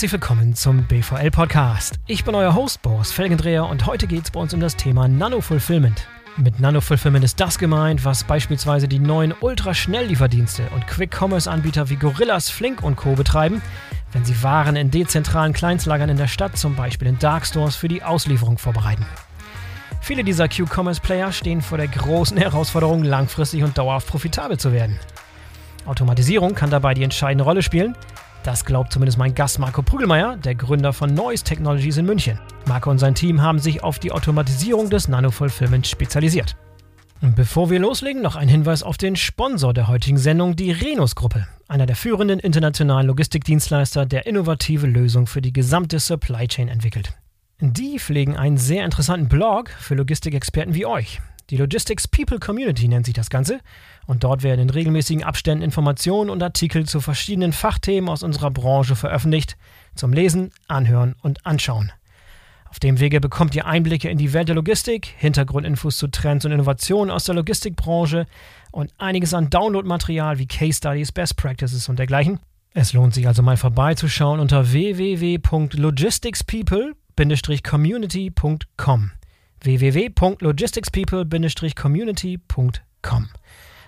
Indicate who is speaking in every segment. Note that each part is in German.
Speaker 1: Herzlich willkommen zum BVL Podcast. Ich bin euer Host Boris Felgendreher und heute geht es bei uns um das Thema Nano-Fulfillment. Mit Nano-Fulfillment ist das gemeint, was beispielsweise die neuen Ultraschnelllieferdienste und Quick-Commerce-Anbieter wie Gorillas, Flink und Co. betreiben, wenn sie Waren in dezentralen Kleinstlagern in der Stadt, zum Beispiel in Darkstores, für die Auslieferung vorbereiten. Viele dieser Q-Commerce-Player stehen vor der großen Herausforderung, langfristig und dauerhaft profitabel zu werden. Automatisierung kann dabei die entscheidende Rolle spielen. Das glaubt zumindest mein Gast Marco Prügelmeier, der Gründer von Noise Technologies in München. Marco und sein Team haben sich auf die Automatisierung des Nano-Fulfillment spezialisiert. Bevor wir loslegen, noch ein Hinweis auf den Sponsor der heutigen Sendung, die Renus-Gruppe, einer der führenden internationalen Logistikdienstleister, der innovative Lösungen für die gesamte Supply Chain entwickelt. Die pflegen einen sehr interessanten Blog für Logistikexperten wie euch. Die Logistics People Community nennt sich das Ganze. Und dort werden in regelmäßigen Abständen Informationen und Artikel zu verschiedenen Fachthemen aus unserer Branche veröffentlicht, zum Lesen, Anhören und Anschauen. Auf dem Wege bekommt ihr Einblicke in die Welt der Logistik, Hintergrundinfos zu Trends und Innovationen aus der Logistikbranche und einiges an Downloadmaterial wie Case Studies, Best Practices und dergleichen. Es lohnt sich also mal vorbeizuschauen unter www.logisticspeople.com www.logisticspeople-community.com www.logisticspeople-community.com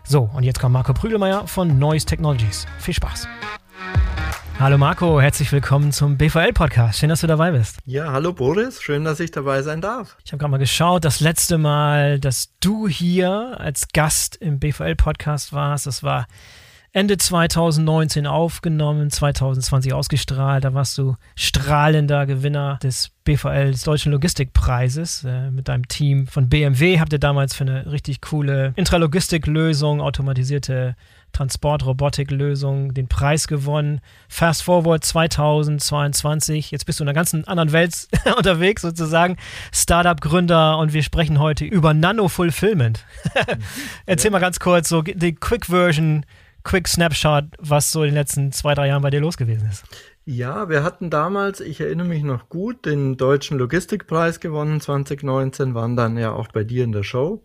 Speaker 1: So, und jetzt kommt Marco Prügelmeier von Noise Technologies. Viel Spaß! Hallo Marco, herzlich willkommen zum BVL-Podcast. Schön, dass du dabei bist.
Speaker 2: Ja, hallo Boris, schön, dass ich dabei sein darf.
Speaker 1: Ich habe gerade mal geschaut, das letzte Mal, dass du hier als Gast im BVL-Podcast warst, das war Ende 2019 aufgenommen, 2020 ausgestrahlt. Da warst du strahlender Gewinner des BVL, des Deutschen Logistikpreises. Äh, mit deinem Team von BMW habt ihr damals für eine richtig coole Intralogistiklösung, automatisierte Transportrobotiklösung den Preis gewonnen. Fast Forward 2022. Jetzt bist du in einer ganz anderen Welt unterwegs, sozusagen. Startup-Gründer und wir sprechen heute über Nano-Fulfillment. Erzähl ja. mal ganz kurz so die Quick-Version Quick Snapshot, was so in den letzten zwei, drei Jahren bei dir los gewesen ist.
Speaker 2: Ja, wir hatten damals, ich erinnere mich noch gut, den Deutschen Logistikpreis gewonnen 2019, waren dann ja auch bei dir in der Show.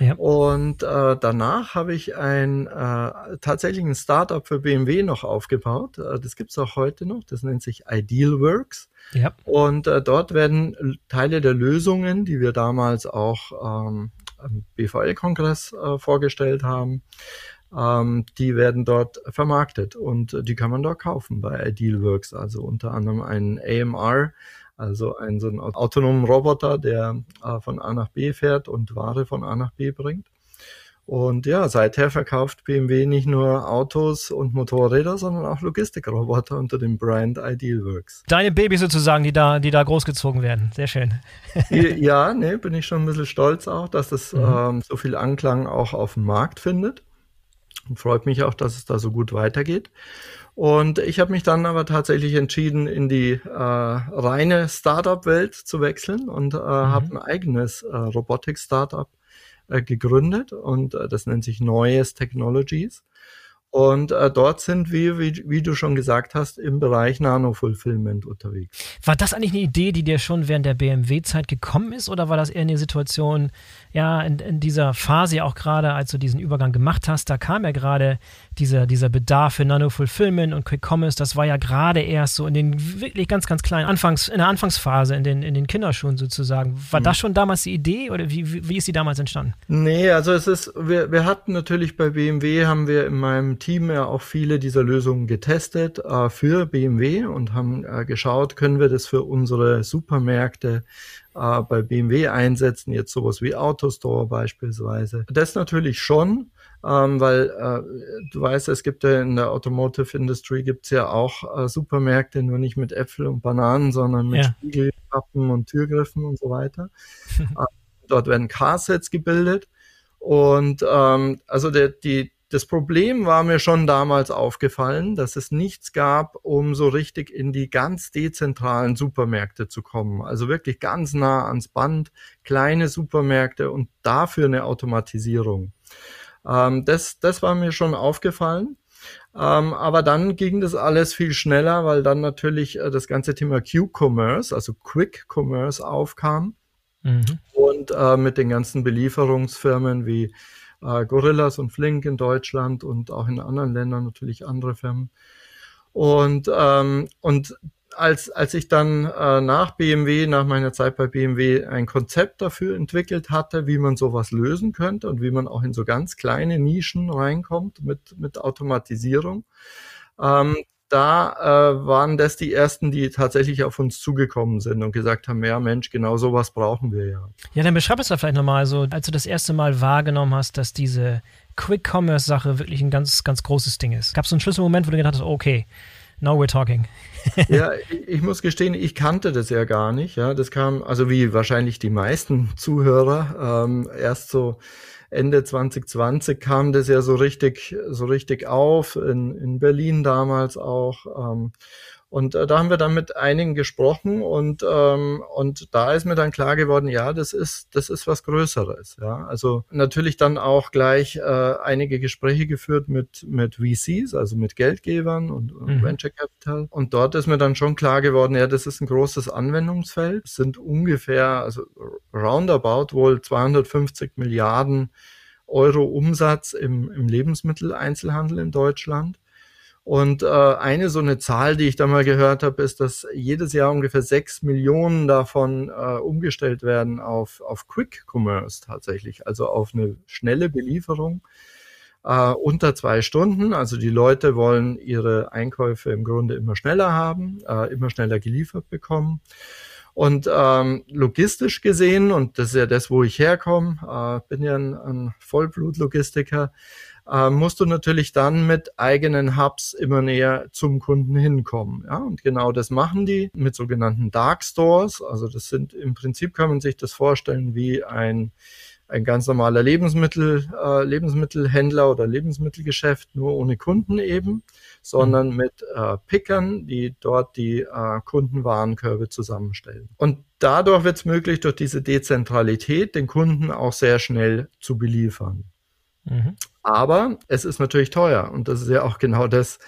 Speaker 2: Ja. Und äh, danach habe ich ein äh, tatsächlich ein Startup für BMW noch aufgebaut. Äh, das gibt es auch heute noch. Das nennt sich Idealworks. Ja. Und äh, dort werden Teile der Lösungen, die wir damals auch ähm, am BVL-Kongress äh, vorgestellt haben, ähm, die werden dort vermarktet und äh, die kann man dort kaufen bei Idealworks. Also unter anderem ein AMR, also ein so einen autonomen Roboter, der äh, von A nach B fährt und Ware von A nach B bringt. Und ja, seither verkauft BMW nicht nur Autos und Motorräder, sondern auch Logistikroboter unter dem Brand Idealworks.
Speaker 1: Deine Babys sozusagen, die da, die da großgezogen werden. Sehr schön.
Speaker 2: ja, ne, bin ich schon ein bisschen stolz auch, dass das mhm. ähm, so viel Anklang auch auf dem Markt findet. Freut mich auch, dass es da so gut weitergeht. Und ich habe mich dann aber tatsächlich entschieden, in die äh, reine Startup-Welt zu wechseln und äh, mhm. habe ein eigenes äh, Robotik-Startup äh, gegründet und äh, das nennt sich Neues Technologies. Und äh, dort sind wir, wie, wie, du schon gesagt hast, im Bereich Nano-Fulfillment unterwegs.
Speaker 1: War das eigentlich eine Idee, die dir schon während der BMW-Zeit gekommen ist, oder war das eher eine Situation, ja, in, in dieser Phase auch gerade, als du diesen Übergang gemacht hast, da kam ja gerade dieser, dieser Bedarf für Nano-Fulfillment und Quick Commerce, das war ja gerade erst so in den wirklich ganz, ganz kleinen Anfangs, in der Anfangsphase, in den, in den Kinderschuhen sozusagen. War mhm. das schon damals die Idee oder wie, wie, wie ist die damals entstanden?
Speaker 2: Nee, also es ist, wir, wir hatten natürlich bei BMW, haben wir in meinem Team ja auch viele dieser Lösungen getestet äh, für BMW und haben äh, geschaut, können wir das für unsere Supermärkte äh, bei BMW einsetzen, jetzt sowas wie Autostore beispielsweise. Das natürlich schon ähm, weil äh, du weißt, es gibt ja in der Automotive Industry gibt's ja auch äh, Supermärkte, nur nicht mit Äpfel und Bananen, sondern mit ja. Spiegelkappen und Türgriffen und so weiter. äh, dort werden Carsets gebildet. Und ähm, also der, die, das Problem war mir schon damals aufgefallen, dass es nichts gab, um so richtig in die ganz dezentralen Supermärkte zu kommen. Also wirklich ganz nah ans Band, kleine Supermärkte und dafür eine Automatisierung. Ähm, das, das war mir schon aufgefallen. Ähm, aber dann ging das alles viel schneller, weil dann natürlich äh, das ganze Thema Q-Commerce, also Quick Commerce aufkam. Mhm. Und äh, mit den ganzen Belieferungsfirmen wie äh, Gorillas und Flink in Deutschland und auch in anderen Ländern natürlich andere Firmen. Und, ähm, und als, als ich dann äh, nach BMW, nach meiner Zeit bei BMW, ein Konzept dafür entwickelt hatte, wie man sowas lösen könnte und wie man auch in so ganz kleine Nischen reinkommt mit, mit Automatisierung, ähm, da äh, waren das die ersten, die tatsächlich auf uns zugekommen sind und gesagt haben, ja Mensch, genau sowas brauchen wir ja.
Speaker 1: Ja, dann beschreib es da vielleicht nochmal so, als du das erste Mal wahrgenommen hast, dass diese Quick-Commerce-Sache wirklich ein ganz, ganz großes Ding ist. Gab es so einen Schlüsselmoment, wo du gedacht hast, okay, now we're talking?
Speaker 2: ja, ich muss gestehen, ich kannte das ja gar nicht. Ja, das kam, also wie wahrscheinlich die meisten Zuhörer, ähm, erst so Ende 2020 kam das ja so richtig, so richtig auf, in, in Berlin damals auch. Ähm, und äh, da haben wir dann mit einigen gesprochen und, ähm, und da ist mir dann klar geworden, ja, das ist, das ist was Größeres. Ja, also natürlich dann auch gleich äh, einige Gespräche geführt mit, mit VCs, also mit Geldgebern und, und mhm. Venture Capital. Und dort ist mir dann schon klar geworden, ja, das ist ein großes Anwendungsfeld. Es sind ungefähr, also roundabout wohl 250 Milliarden Euro Umsatz im, im Lebensmitteleinzelhandel in Deutschland. Und äh, eine so eine Zahl, die ich da mal gehört habe, ist, dass jedes Jahr ungefähr sechs Millionen davon äh, umgestellt werden auf, auf Quick Commerce tatsächlich, also auf eine schnelle Belieferung äh, unter zwei Stunden. Also die Leute wollen ihre Einkäufe im Grunde immer schneller haben, äh, immer schneller geliefert bekommen. Und ähm, logistisch gesehen, und das ist ja das, wo ich herkomme, äh, bin ja ein, ein Vollblut-Logistiker, äh, musst du natürlich dann mit eigenen Hubs immer näher zum Kunden hinkommen. Ja? Und genau das machen die mit sogenannten Dark Stores. Also das sind im Prinzip kann man sich das vorstellen wie ein ein ganz normaler Lebensmittel, äh, Lebensmittelhändler oder Lebensmittelgeschäft, nur ohne Kunden eben, sondern mhm. mit äh, Pickern, die dort die äh, Kundenwarenkörbe zusammenstellen. Und dadurch wird es möglich, durch diese Dezentralität den Kunden auch sehr schnell zu beliefern. Mhm. Aber es ist natürlich teuer und das ist ja auch genau das,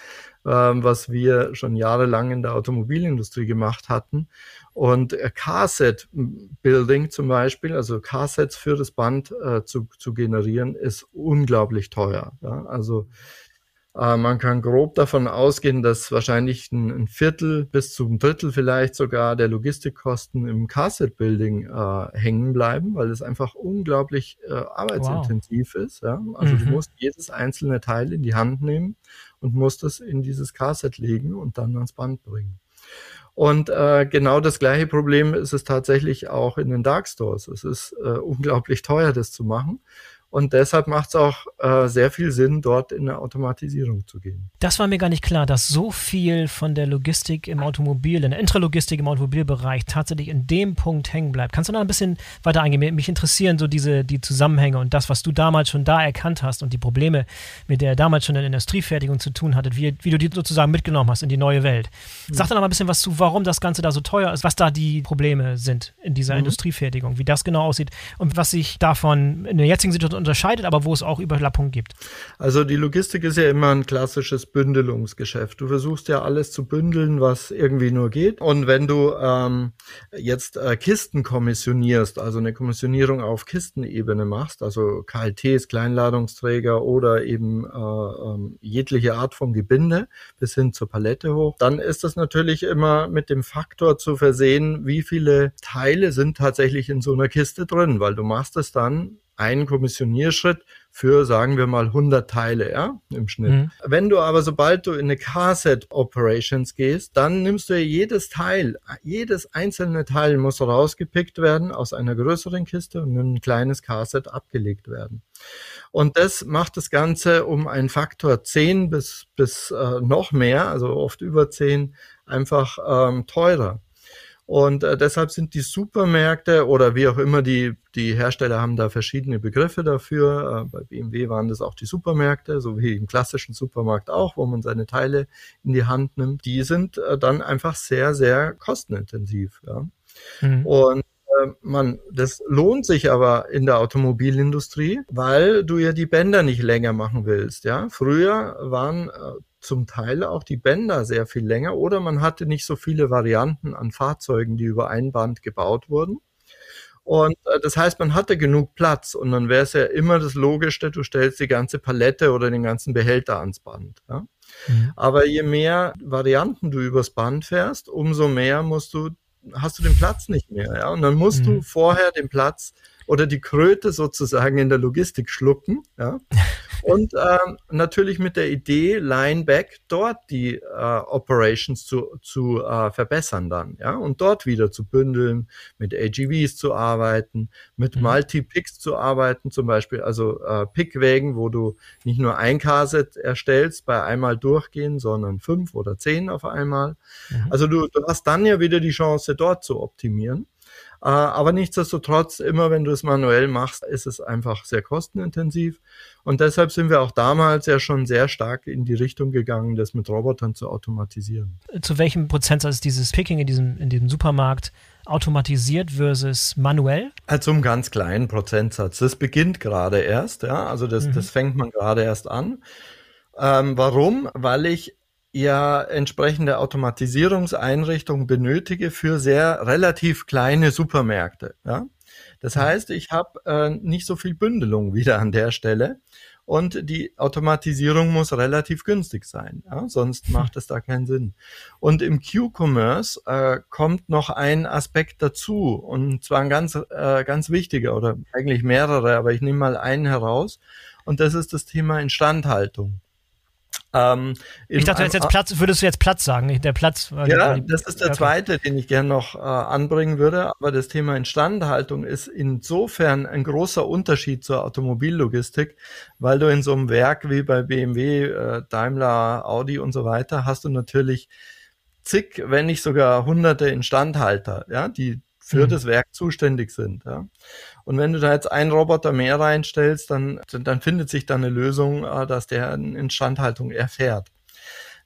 Speaker 2: ähm, was wir schon jahrelang in der Automobilindustrie gemacht hatten. Und äh, Carset-Building zum Beispiel, also Carsets für das Band äh, zu, zu generieren, ist unglaublich teuer. Ja? Also man kann grob davon ausgehen, dass wahrscheinlich ein, Viertel bis zum Drittel vielleicht sogar der Logistikkosten im Carset-Building äh, hängen bleiben, weil es einfach unglaublich äh, arbeitsintensiv wow. ist. Ja? Also mhm. du musst jedes einzelne Teil in die Hand nehmen und musst es in dieses Carset legen und dann ans Band bringen. Und äh, genau das gleiche Problem ist es tatsächlich auch in den Dark Stores. Es ist äh, unglaublich teuer, das zu machen. Und deshalb macht es auch äh, sehr viel Sinn, dort in eine Automatisierung zu gehen.
Speaker 1: Das war mir gar nicht klar, dass so viel von der Logistik im Automobil, in der Intralogistik im Automobilbereich tatsächlich in dem Punkt hängen bleibt. Kannst du da ein bisschen weiter eingehen? Mich interessieren so diese die Zusammenhänge und das, was du damals schon da erkannt hast und die Probleme, mit der damals schon in der Industriefertigung zu tun hattet, wie, wie du die sozusagen mitgenommen hast in die neue Welt. Mhm. Sag doch noch mal ein bisschen was zu, warum das Ganze da so teuer ist, was da die Probleme sind in dieser mhm. Industriefertigung, wie das genau aussieht und was sich davon in der jetzigen Situation unterscheidet, aber wo es auch Überlappungen gibt.
Speaker 2: Also die Logistik ist ja immer ein klassisches Bündelungsgeschäft. Du versuchst ja alles zu bündeln, was irgendwie nur geht. Und wenn du ähm, jetzt äh, Kisten kommissionierst, also eine Kommissionierung auf Kistenebene machst, also KLTs, Kleinladungsträger oder eben äh, ähm, jegliche Art von Gebinde bis hin zur Palette hoch, dann ist das natürlich immer mit dem Faktor zu versehen, wie viele Teile sind tatsächlich in so einer Kiste drin, weil du machst es dann einen Kommissionierschritt für, sagen wir mal, 100 Teile ja, im Schnitt. Mhm. Wenn du aber, sobald du in eine Carset Operations gehst, dann nimmst du ja jedes Teil, jedes einzelne Teil muss rausgepickt werden aus einer größeren Kiste und in ein kleines Carset abgelegt werden. Und das macht das Ganze um einen Faktor 10 bis, bis äh, noch mehr, also oft über 10, einfach ähm, teurer. Und äh, deshalb sind die Supermärkte oder wie auch immer die, die Hersteller haben da verschiedene Begriffe dafür. Äh, bei BMW waren das auch die Supermärkte, so wie im klassischen Supermarkt auch, wo man seine Teile in die Hand nimmt. Die sind äh, dann einfach sehr, sehr kostenintensiv. Ja? Mhm. Und äh, man, das lohnt sich aber in der Automobilindustrie, weil du ja die Bänder nicht länger machen willst. Ja, früher waren äh, zum Teil auch die Bänder sehr viel länger oder man hatte nicht so viele Varianten an Fahrzeugen, die über ein Band gebaut wurden. Und äh, das heißt, man hatte genug Platz und dann wäre es ja immer das Logischste, du stellst die ganze Palette oder den ganzen Behälter ans Band. Ja? Mhm. Aber je mehr Varianten du übers Band fährst, umso mehr musst du, hast du den Platz nicht mehr. Ja? Und dann musst mhm. du vorher den Platz oder die Kröte sozusagen in der Logistik schlucken. Ja? Und ähm, natürlich mit der Idee, Lineback dort die äh, Operations zu, zu äh, verbessern dann, ja, und dort wieder zu bündeln, mit AGVs zu arbeiten, mit mhm. Multi-Picks zu arbeiten, zum Beispiel, also äh, Pickwägen, wo du nicht nur ein Carset erstellst bei einmal durchgehen, sondern fünf oder zehn auf einmal. Mhm. Also du, du hast dann ja wieder die Chance, dort zu optimieren. Äh, aber nichtsdestotrotz, immer wenn du es manuell machst, ist es einfach sehr kostenintensiv. Und deshalb sind wir auch damals ja schon sehr stark in die Richtung gegangen, das mit Robotern zu automatisieren.
Speaker 1: Zu welchem Prozentsatz ist dieses Picking in diesem, in diesem Supermarkt automatisiert versus manuell?
Speaker 2: Also um ganz kleinen Prozentsatz. Das beginnt gerade erst, ja. Also das, mhm. das fängt man gerade erst an. Ähm, warum? Weil ich ja entsprechende Automatisierungseinrichtungen benötige für sehr relativ kleine Supermärkte. Ja? Das mhm. heißt, ich habe äh, nicht so viel Bündelung wieder an der Stelle und die Automatisierung muss relativ günstig sein, ja? sonst macht es da keinen Sinn. Und im Q-Commerce äh, kommt noch ein Aspekt dazu und zwar ein ganz, äh, ganz wichtiger oder eigentlich mehrere, aber ich nehme mal einen heraus und das ist das Thema Instandhaltung.
Speaker 1: Ähm, ich dachte, jetzt, jetzt Platz, würdest du jetzt Platz sagen, der Platz.
Speaker 2: Ja, die, das ist der okay. zweite, den ich gerne noch äh, anbringen würde. Aber das Thema Instandhaltung ist insofern ein großer Unterschied zur Automobillogistik, weil du in so einem Werk wie bei BMW, äh, Daimler, Audi und so weiter hast du natürlich zig, wenn nicht sogar hunderte Instandhalter, ja, die für mhm. das Werk zuständig sind. Ja. Und wenn du da jetzt einen Roboter mehr reinstellst, dann, dann findet sich da eine Lösung, äh, dass der eine Instandhaltung erfährt.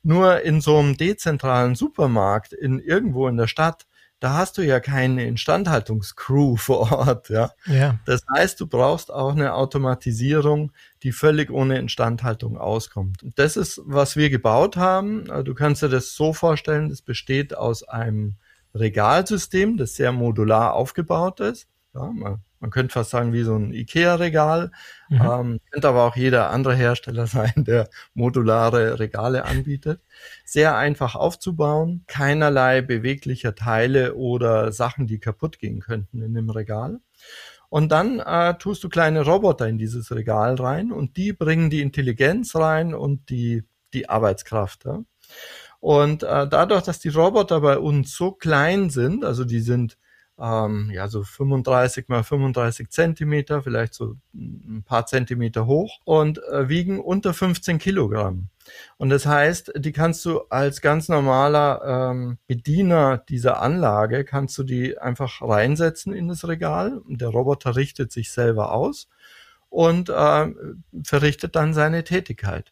Speaker 2: Nur in so einem dezentralen Supermarkt in irgendwo in der Stadt, da hast du ja keine Instandhaltungscrew vor Ort, ja. ja. Das heißt, du brauchst auch eine Automatisierung, die völlig ohne Instandhaltung auskommt. Und das ist, was wir gebaut haben. Äh, du kannst dir das so vorstellen, das besteht aus einem Regalsystem, das sehr modular aufgebaut ist. Ja, man, man könnte fast sagen wie so ein IKEA-Regal. Mhm. Ähm, könnte aber auch jeder andere Hersteller sein, der modulare Regale anbietet. Sehr einfach aufzubauen, keinerlei beweglicher Teile oder Sachen, die kaputt gehen könnten in dem Regal. Und dann äh, tust du kleine Roboter in dieses Regal rein und die bringen die Intelligenz rein und die, die Arbeitskraft. Ja? Und äh, dadurch, dass die Roboter bei uns so klein sind, also die sind ähm, ja so 35 mal 35 Zentimeter, vielleicht so ein paar Zentimeter hoch und äh, wiegen unter 15 Kilogramm. Und das heißt, die kannst du als ganz normaler ähm, Bediener dieser Anlage, kannst du die einfach reinsetzen in das Regal. Der Roboter richtet sich selber aus und äh, verrichtet dann seine Tätigkeit.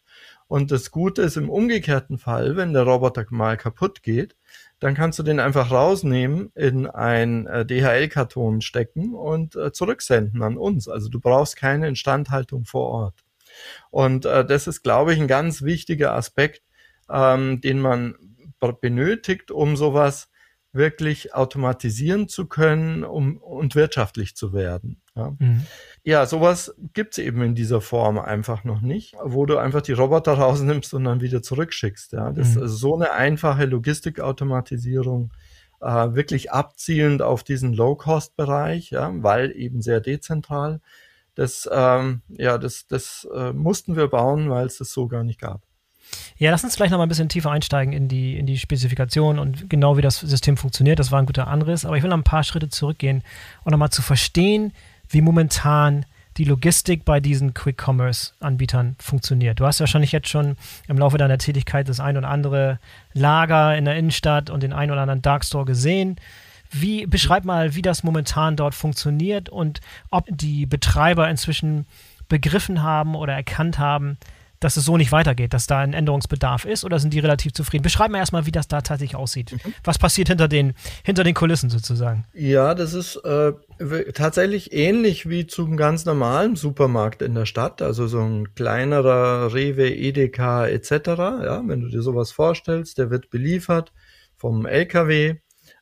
Speaker 2: Und das Gute ist im umgekehrten Fall, wenn der Roboter mal kaputt geht, dann kannst du den einfach rausnehmen, in ein äh, DHL-Karton stecken und äh, zurücksenden an uns. Also du brauchst keine Instandhaltung vor Ort. Und äh, das ist, glaube ich, ein ganz wichtiger Aspekt, ähm, den man benötigt, um sowas wirklich automatisieren zu können um, und wirtschaftlich zu werden. Ja, mhm. ja sowas gibt's eben in dieser Form einfach noch nicht, wo du einfach die Roboter rausnimmst und dann wieder zurückschickst. Ja, das mhm. ist so eine einfache Logistikautomatisierung, äh, wirklich abzielend auf diesen Low-Cost-Bereich, ja, weil eben sehr dezentral. Das, ähm, ja, das, das äh, mussten wir bauen, weil es das so gar nicht gab.
Speaker 1: Ja, lass uns vielleicht noch mal ein bisschen tiefer einsteigen in die, in die Spezifikation und genau wie das System funktioniert. Das war ein guter Anriss, aber ich will noch ein paar Schritte zurückgehen und nochmal zu verstehen, wie momentan die Logistik bei diesen Quick-Commerce-Anbietern funktioniert. Du hast wahrscheinlich jetzt schon im Laufe deiner Tätigkeit das ein oder andere Lager in der Innenstadt und den ein oder anderen Darkstore gesehen. Wie beschreib mal, wie das momentan dort funktioniert und ob die Betreiber inzwischen begriffen haben oder erkannt haben, dass es so nicht weitergeht, dass da ein Änderungsbedarf ist oder sind die relativ zufrieden? Beschreib mir erstmal, wie das da tatsächlich aussieht. Mhm. Was passiert hinter den, hinter den Kulissen sozusagen?
Speaker 2: Ja, das ist äh, tatsächlich ähnlich wie zum ganz normalen Supermarkt in der Stadt, also so ein kleinerer Rewe, Edeka etc. Ja, wenn du dir sowas vorstellst, der wird beliefert vom LKW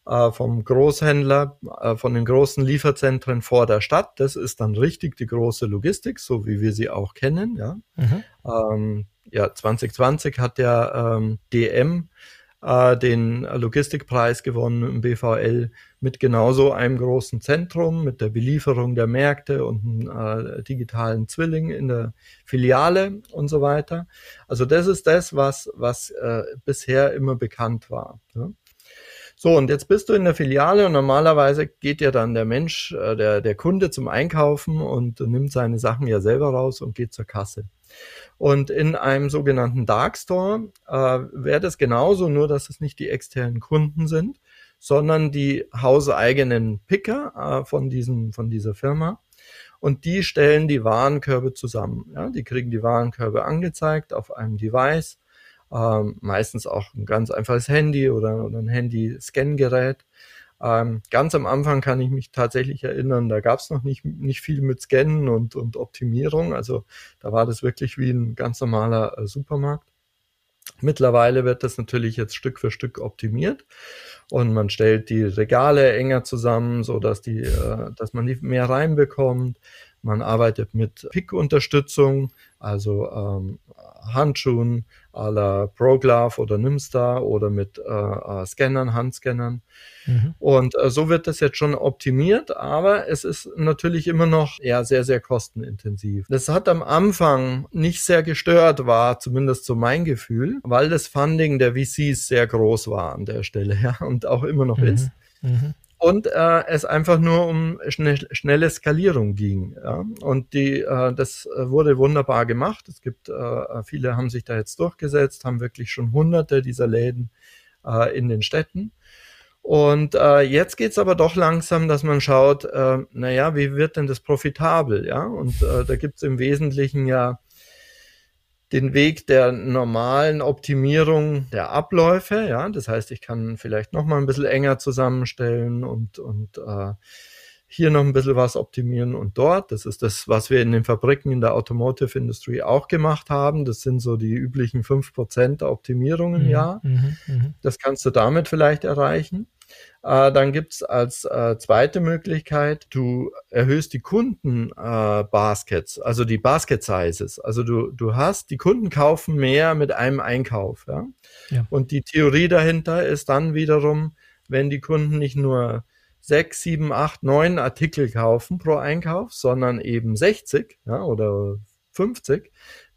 Speaker 2: vom Großhändler, äh, von den großen Lieferzentren vor der Stadt. Das ist dann richtig die große Logistik, so wie wir sie auch kennen. Ja, mhm. ähm, ja 2020 hat der ähm, DM äh, den Logistikpreis gewonnen im BVL mit genauso einem großen Zentrum, mit der Belieferung der Märkte und einem äh, digitalen Zwilling in der Filiale und so weiter. Also das ist das, was, was äh, bisher immer bekannt war. Ja. So, und jetzt bist du in der Filiale und normalerweise geht ja dann der Mensch, äh, der, der Kunde zum Einkaufen und nimmt seine Sachen ja selber raus und geht zur Kasse. Und in einem sogenannten Dark Store äh, wäre das genauso, nur dass es nicht die externen Kunden sind, sondern die hauseigenen Picker äh, von, diesem, von dieser Firma. Und die stellen die Warenkörbe zusammen. Ja? Die kriegen die Warenkörbe angezeigt auf einem Device ähm, meistens auch ein ganz einfaches Handy oder, oder ein Handy-Scan-Gerät. Ähm, ganz am Anfang kann ich mich tatsächlich erinnern, da gab es noch nicht, nicht viel mit Scannen und, und Optimierung. Also da war das wirklich wie ein ganz normaler äh, Supermarkt. Mittlerweile wird das natürlich jetzt Stück für Stück optimiert und man stellt die Regale enger zusammen, so dass die, äh, dass man die mehr reinbekommt. Man arbeitet mit Pick-Unterstützung, also ähm, Handschuhen à la ProGlove oder Nimstar oder mit äh, äh, Scannern, Handscannern. Mhm. Und äh, so wird das jetzt schon optimiert, aber es ist natürlich immer noch ja, sehr, sehr kostenintensiv. Das hat am Anfang nicht sehr gestört, war zumindest so mein Gefühl, weil das Funding der VCs sehr groß war an der Stelle ja, und auch immer noch mhm. ist. Mhm und äh, es einfach nur um schnell, schnelle Skalierung ging. Ja? Und die, äh, das wurde wunderbar gemacht. Es gibt, äh, viele haben sich da jetzt durchgesetzt, haben wirklich schon hunderte dieser Läden äh, in den Städten. Und äh, jetzt geht's aber doch langsam, dass man schaut, äh, naja, wie wird denn das profitabel? Ja, und äh, da gibt's im Wesentlichen ja den Weg der normalen Optimierung der Abläufe. Ja, das heißt, ich kann vielleicht noch mal ein bisschen enger zusammenstellen und, und äh, hier noch ein bisschen was optimieren und dort. Das ist das, was wir in den Fabriken in der Automotive Industry auch gemacht haben. Das sind so die üblichen fünf Prozent der Optimierung im mhm, Jahr. Mhm, mh. Das kannst du damit vielleicht erreichen. Äh, dann gibt's als äh, zweite Möglichkeit, du erhöhst die Kunden-Baskets, äh, also die Basket-Sizes. Also du, du hast, die Kunden kaufen mehr mit einem Einkauf. Ja? ja? Und die Theorie dahinter ist dann wiederum, wenn die Kunden nicht nur sechs, sieben, acht, neun Artikel kaufen pro Einkauf, sondern eben 60 ja, oder 50,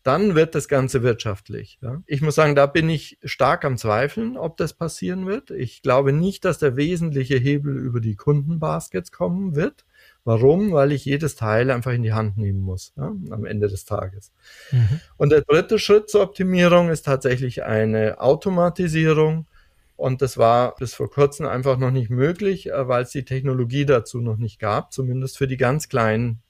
Speaker 2: dann wird das Ganze wirtschaftlich. Ja. Ich muss sagen, da bin ich stark am Zweifeln, ob das passieren wird. Ich glaube nicht, dass der wesentliche Hebel über die Kundenbaskets kommen wird. Warum? Weil ich jedes Teil einfach in die Hand nehmen muss ja, am Ende des Tages. Mhm. Und der dritte Schritt zur Optimierung ist tatsächlich eine Automatisierung. Und das war bis vor kurzem einfach noch nicht möglich, äh, weil es die Technologie dazu noch nicht gab, zumindest für die ganz kleinen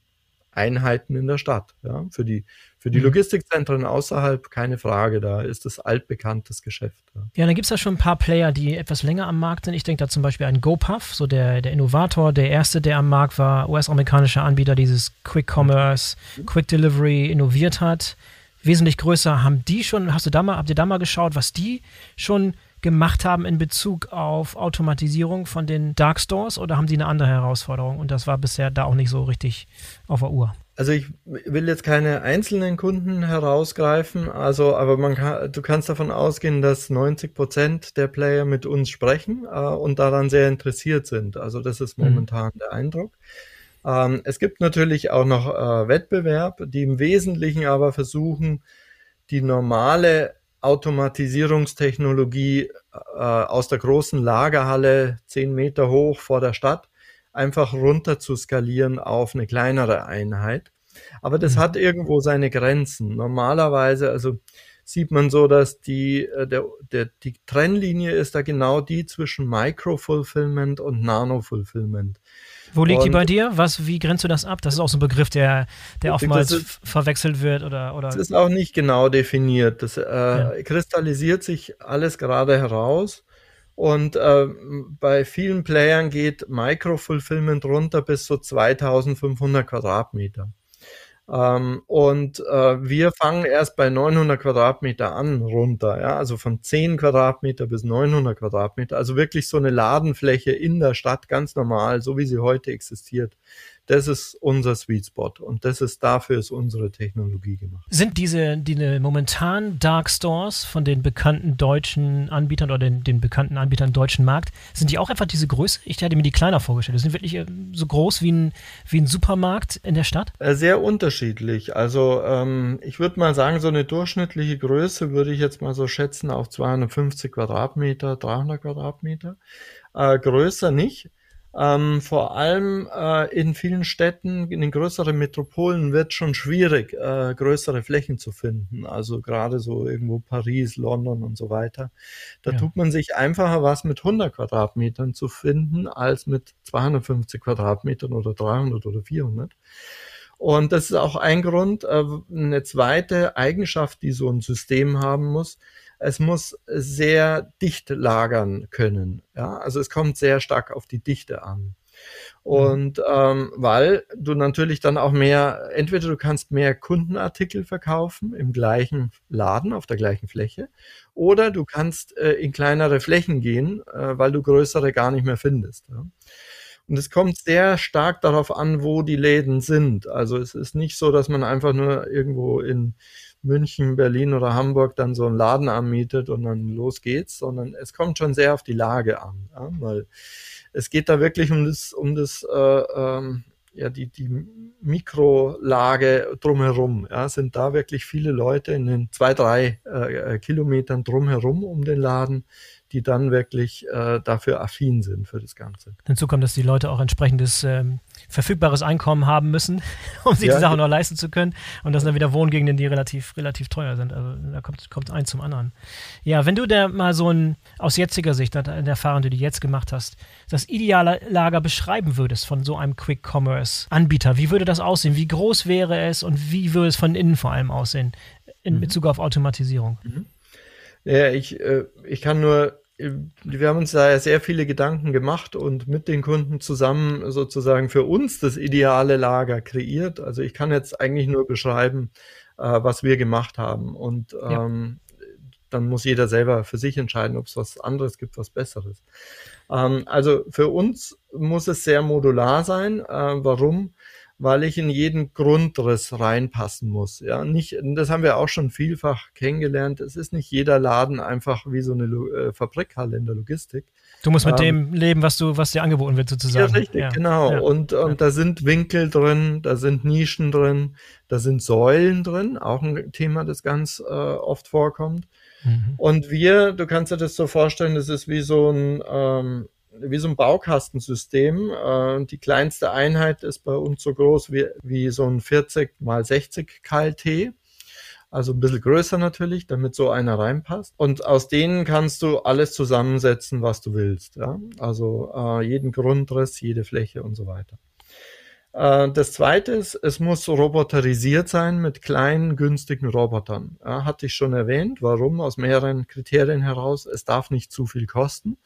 Speaker 2: Einheiten in der Stadt. Ja, für die, für die mhm. Logistikzentren außerhalb keine Frage, da ist es altbekanntes Geschäft.
Speaker 1: Ja, ja dann gibt es ja schon ein paar Player, die etwas länger am Markt sind. Ich denke da zum Beispiel an GoPuff, so der, der Innovator, der erste, der am Markt war, US-amerikanischer Anbieter, dieses Quick Commerce, mhm. Quick Delivery innoviert hat. Wesentlich größer haben die schon, hast du da mal, habt ihr da mal geschaut, was die schon gemacht haben in Bezug auf Automatisierung von den Dark Stores oder haben Sie eine andere Herausforderung? Und das war bisher da auch nicht so richtig auf der Uhr.
Speaker 2: Also ich will jetzt keine einzelnen Kunden herausgreifen, also aber man kann, du kannst davon ausgehen, dass 90 Prozent der Player mit uns sprechen äh, und daran sehr interessiert sind. Also das ist mhm. momentan mhm. der Eindruck. Ähm, es gibt natürlich auch noch äh, Wettbewerb, die im Wesentlichen aber versuchen, die normale Automatisierungstechnologie äh, aus der großen Lagerhalle zehn Meter hoch vor der Stadt einfach runter zu skalieren auf eine kleinere Einheit. Aber das mhm. hat irgendwo seine Grenzen. Normalerweise, also sieht man so, dass die, äh, der, der, die Trennlinie ist da genau die zwischen Micro-Fulfillment und Nano-Fulfillment.
Speaker 1: Wo liegt und, die bei dir? Was, wie grenzt du das ab? Das ist auch so ein Begriff, der, der oftmals ist, verwechselt wird oder, oder.
Speaker 2: Das ist auch nicht genau definiert. Das äh, ja. kristallisiert sich alles gerade heraus. Und äh, bei vielen Playern geht Micro-Fulfillment runter bis so 2500 Quadratmeter. Ähm, und äh, wir fangen erst bei 900 Quadratmeter an runter, ja, also von 10 Quadratmeter bis 900 Quadratmeter, also wirklich so eine Ladenfläche in der Stadt ganz normal, so wie sie heute existiert. Das ist unser Sweet Spot und das ist dafür ist unsere Technologie gemacht.
Speaker 1: Sind diese die momentan Dark Stores von den bekannten deutschen Anbietern oder den, den bekannten Anbietern im deutschen Markt, sind die auch einfach diese Größe? Ich hätte mir die kleiner vorgestellt. Die sind wirklich äh, so groß wie ein, wie ein Supermarkt in der Stadt?
Speaker 2: Äh, sehr unterschiedlich. Also ähm, ich würde mal sagen, so eine durchschnittliche Größe würde ich jetzt mal so schätzen auf 250 Quadratmeter, 300 Quadratmeter. Äh, größer nicht. Ähm, vor allem äh, in vielen Städten, in den größeren Metropolen wird schon schwierig, äh, größere Flächen zu finden. Also gerade so irgendwo Paris, London und so weiter. Da ja. tut man sich einfacher was mit 100 Quadratmetern zu finden als mit 250 Quadratmetern oder 300 oder 400. Und das ist auch ein Grund, äh, eine zweite Eigenschaft, die so ein System haben muss, es muss sehr dicht lagern können. Ja, also es kommt sehr stark auf die Dichte an. Und ähm, weil du natürlich dann auch mehr, entweder du kannst mehr Kundenartikel verkaufen im gleichen Laden auf der gleichen Fläche, oder du kannst äh, in kleinere Flächen gehen, äh, weil du größere gar nicht mehr findest. Ja. Und es kommt sehr stark darauf an, wo die Läden sind. Also es ist nicht so, dass man einfach nur irgendwo in München, Berlin oder Hamburg dann so einen Laden anmietet und dann los geht's, sondern es kommt schon sehr auf die Lage an, ja, weil es geht da wirklich um das, um das, äh, ähm, ja, die, die Mikrolage drumherum. Ja, sind da wirklich viele Leute in den zwei, drei äh, Kilometern drumherum um den Laden, die dann wirklich äh, dafür affin sind für das Ganze.
Speaker 1: Hinzu kommt, dass die Leute auch entsprechendes ähm, verfügbares Einkommen haben müssen, um sich ja, die Sachen noch leisten zu können. Und das sind dann wieder Wohngegenden, die relativ, relativ teuer sind. Also da kommt, kommt eins zum anderen. Ja, wenn du da mal so ein, aus jetziger Sicht, in der Erfahrung, die du jetzt gemacht hast, das ideale Lager beschreiben würdest von so einem Quick-Commerce-Anbieter, wie würde das aussehen? Wie groß wäre es und wie würde es von innen vor allem aussehen in mhm. Bezug auf Automatisierung? Mhm.
Speaker 2: Ja, ich, äh, ich kann nur wir haben uns da sehr viele Gedanken gemacht und mit den Kunden zusammen sozusagen für uns das ideale Lager kreiert. Also ich kann jetzt eigentlich nur beschreiben, äh, was wir gemacht haben. Und ähm, ja. dann muss jeder selber für sich entscheiden, ob es was anderes gibt, was Besseres. Ähm, also für uns muss es sehr modular sein. Äh, warum? Weil ich in jeden Grundriss reinpassen muss. Ja, nicht, das haben wir auch schon vielfach kennengelernt. Es ist nicht jeder Laden einfach wie so eine äh, Fabrikhalle in der Logistik.
Speaker 1: Du musst mit ähm, dem leben, was du, was dir angeboten wird, sozusagen.
Speaker 2: Ja, richtig, ja. genau. Ja. Und, und ja. da sind Winkel drin, da sind Nischen drin, da sind Säulen drin, auch ein Thema, das ganz äh, oft vorkommt. Mhm. Und wir, du kannst dir das so vorstellen, das ist wie so ein, ähm, wie so ein Baukastensystem. Äh, die kleinste Einheit ist bei uns so groß wie, wie so ein 40 mal 60 KLT. Also ein bisschen größer natürlich, damit so einer reinpasst. Und aus denen kannst du alles zusammensetzen, was du willst. Ja? Also äh, jeden Grundriss, jede Fläche und so weiter. Äh, das zweite ist, es muss roboterisiert sein mit kleinen, günstigen Robotern. Ja, hatte ich schon erwähnt. Warum? Aus mehreren Kriterien heraus. Es darf nicht zu viel kosten.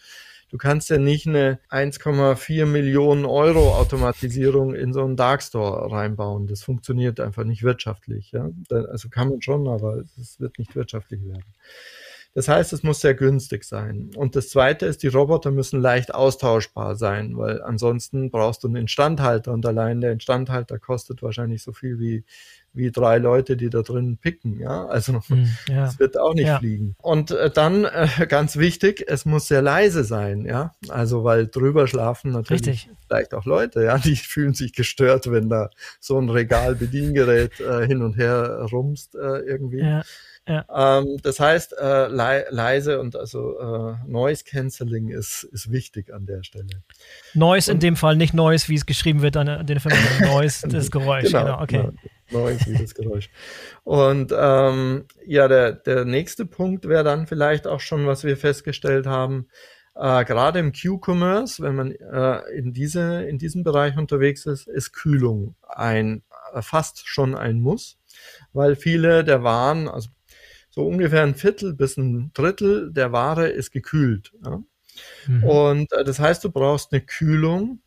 Speaker 2: Du kannst ja nicht eine 1,4 Millionen Euro Automatisierung in so einen Darkstore reinbauen. Das funktioniert einfach nicht wirtschaftlich. Ja? Also kann man schon, aber es wird nicht wirtschaftlich werden. Das heißt, es muss sehr günstig sein. Und das Zweite ist, die Roboter müssen leicht austauschbar sein, weil ansonsten brauchst du einen Instandhalter und allein der Instandhalter kostet wahrscheinlich so viel wie wie drei Leute, die da drin picken. Ja, also hm, ja. das wird auch nicht ja. fliegen. Und äh, dann äh, ganz wichtig, es muss sehr leise sein. Ja, also weil drüber schlafen natürlich Richtig. vielleicht auch Leute. Ja, die fühlen sich gestört, wenn da so ein Regal Bediengerät äh, hin und her rumst äh, irgendwie. Ja. Ja. Ähm, das heißt, äh, le leise und also äh, Noise Cancelling ist, ist wichtig an der Stelle.
Speaker 1: Noise und, in dem Fall, nicht Noise, wie es geschrieben wird an, an den Filmen, Noise, das Geräusch. Genau, genau okay. Genau.
Speaker 2: Noise wie das Geräusch. Und ähm, ja, der, der nächste Punkt wäre dann vielleicht auch schon, was wir festgestellt haben, äh, gerade im Q-Commerce, wenn man äh, in, diese, in diesem Bereich unterwegs ist, ist Kühlung ein äh, fast schon ein Muss, weil viele der Waren, also so ungefähr ein Viertel bis ein Drittel der Ware ist gekühlt. Ja? Mhm. Und äh, das heißt, du brauchst eine Kühlung,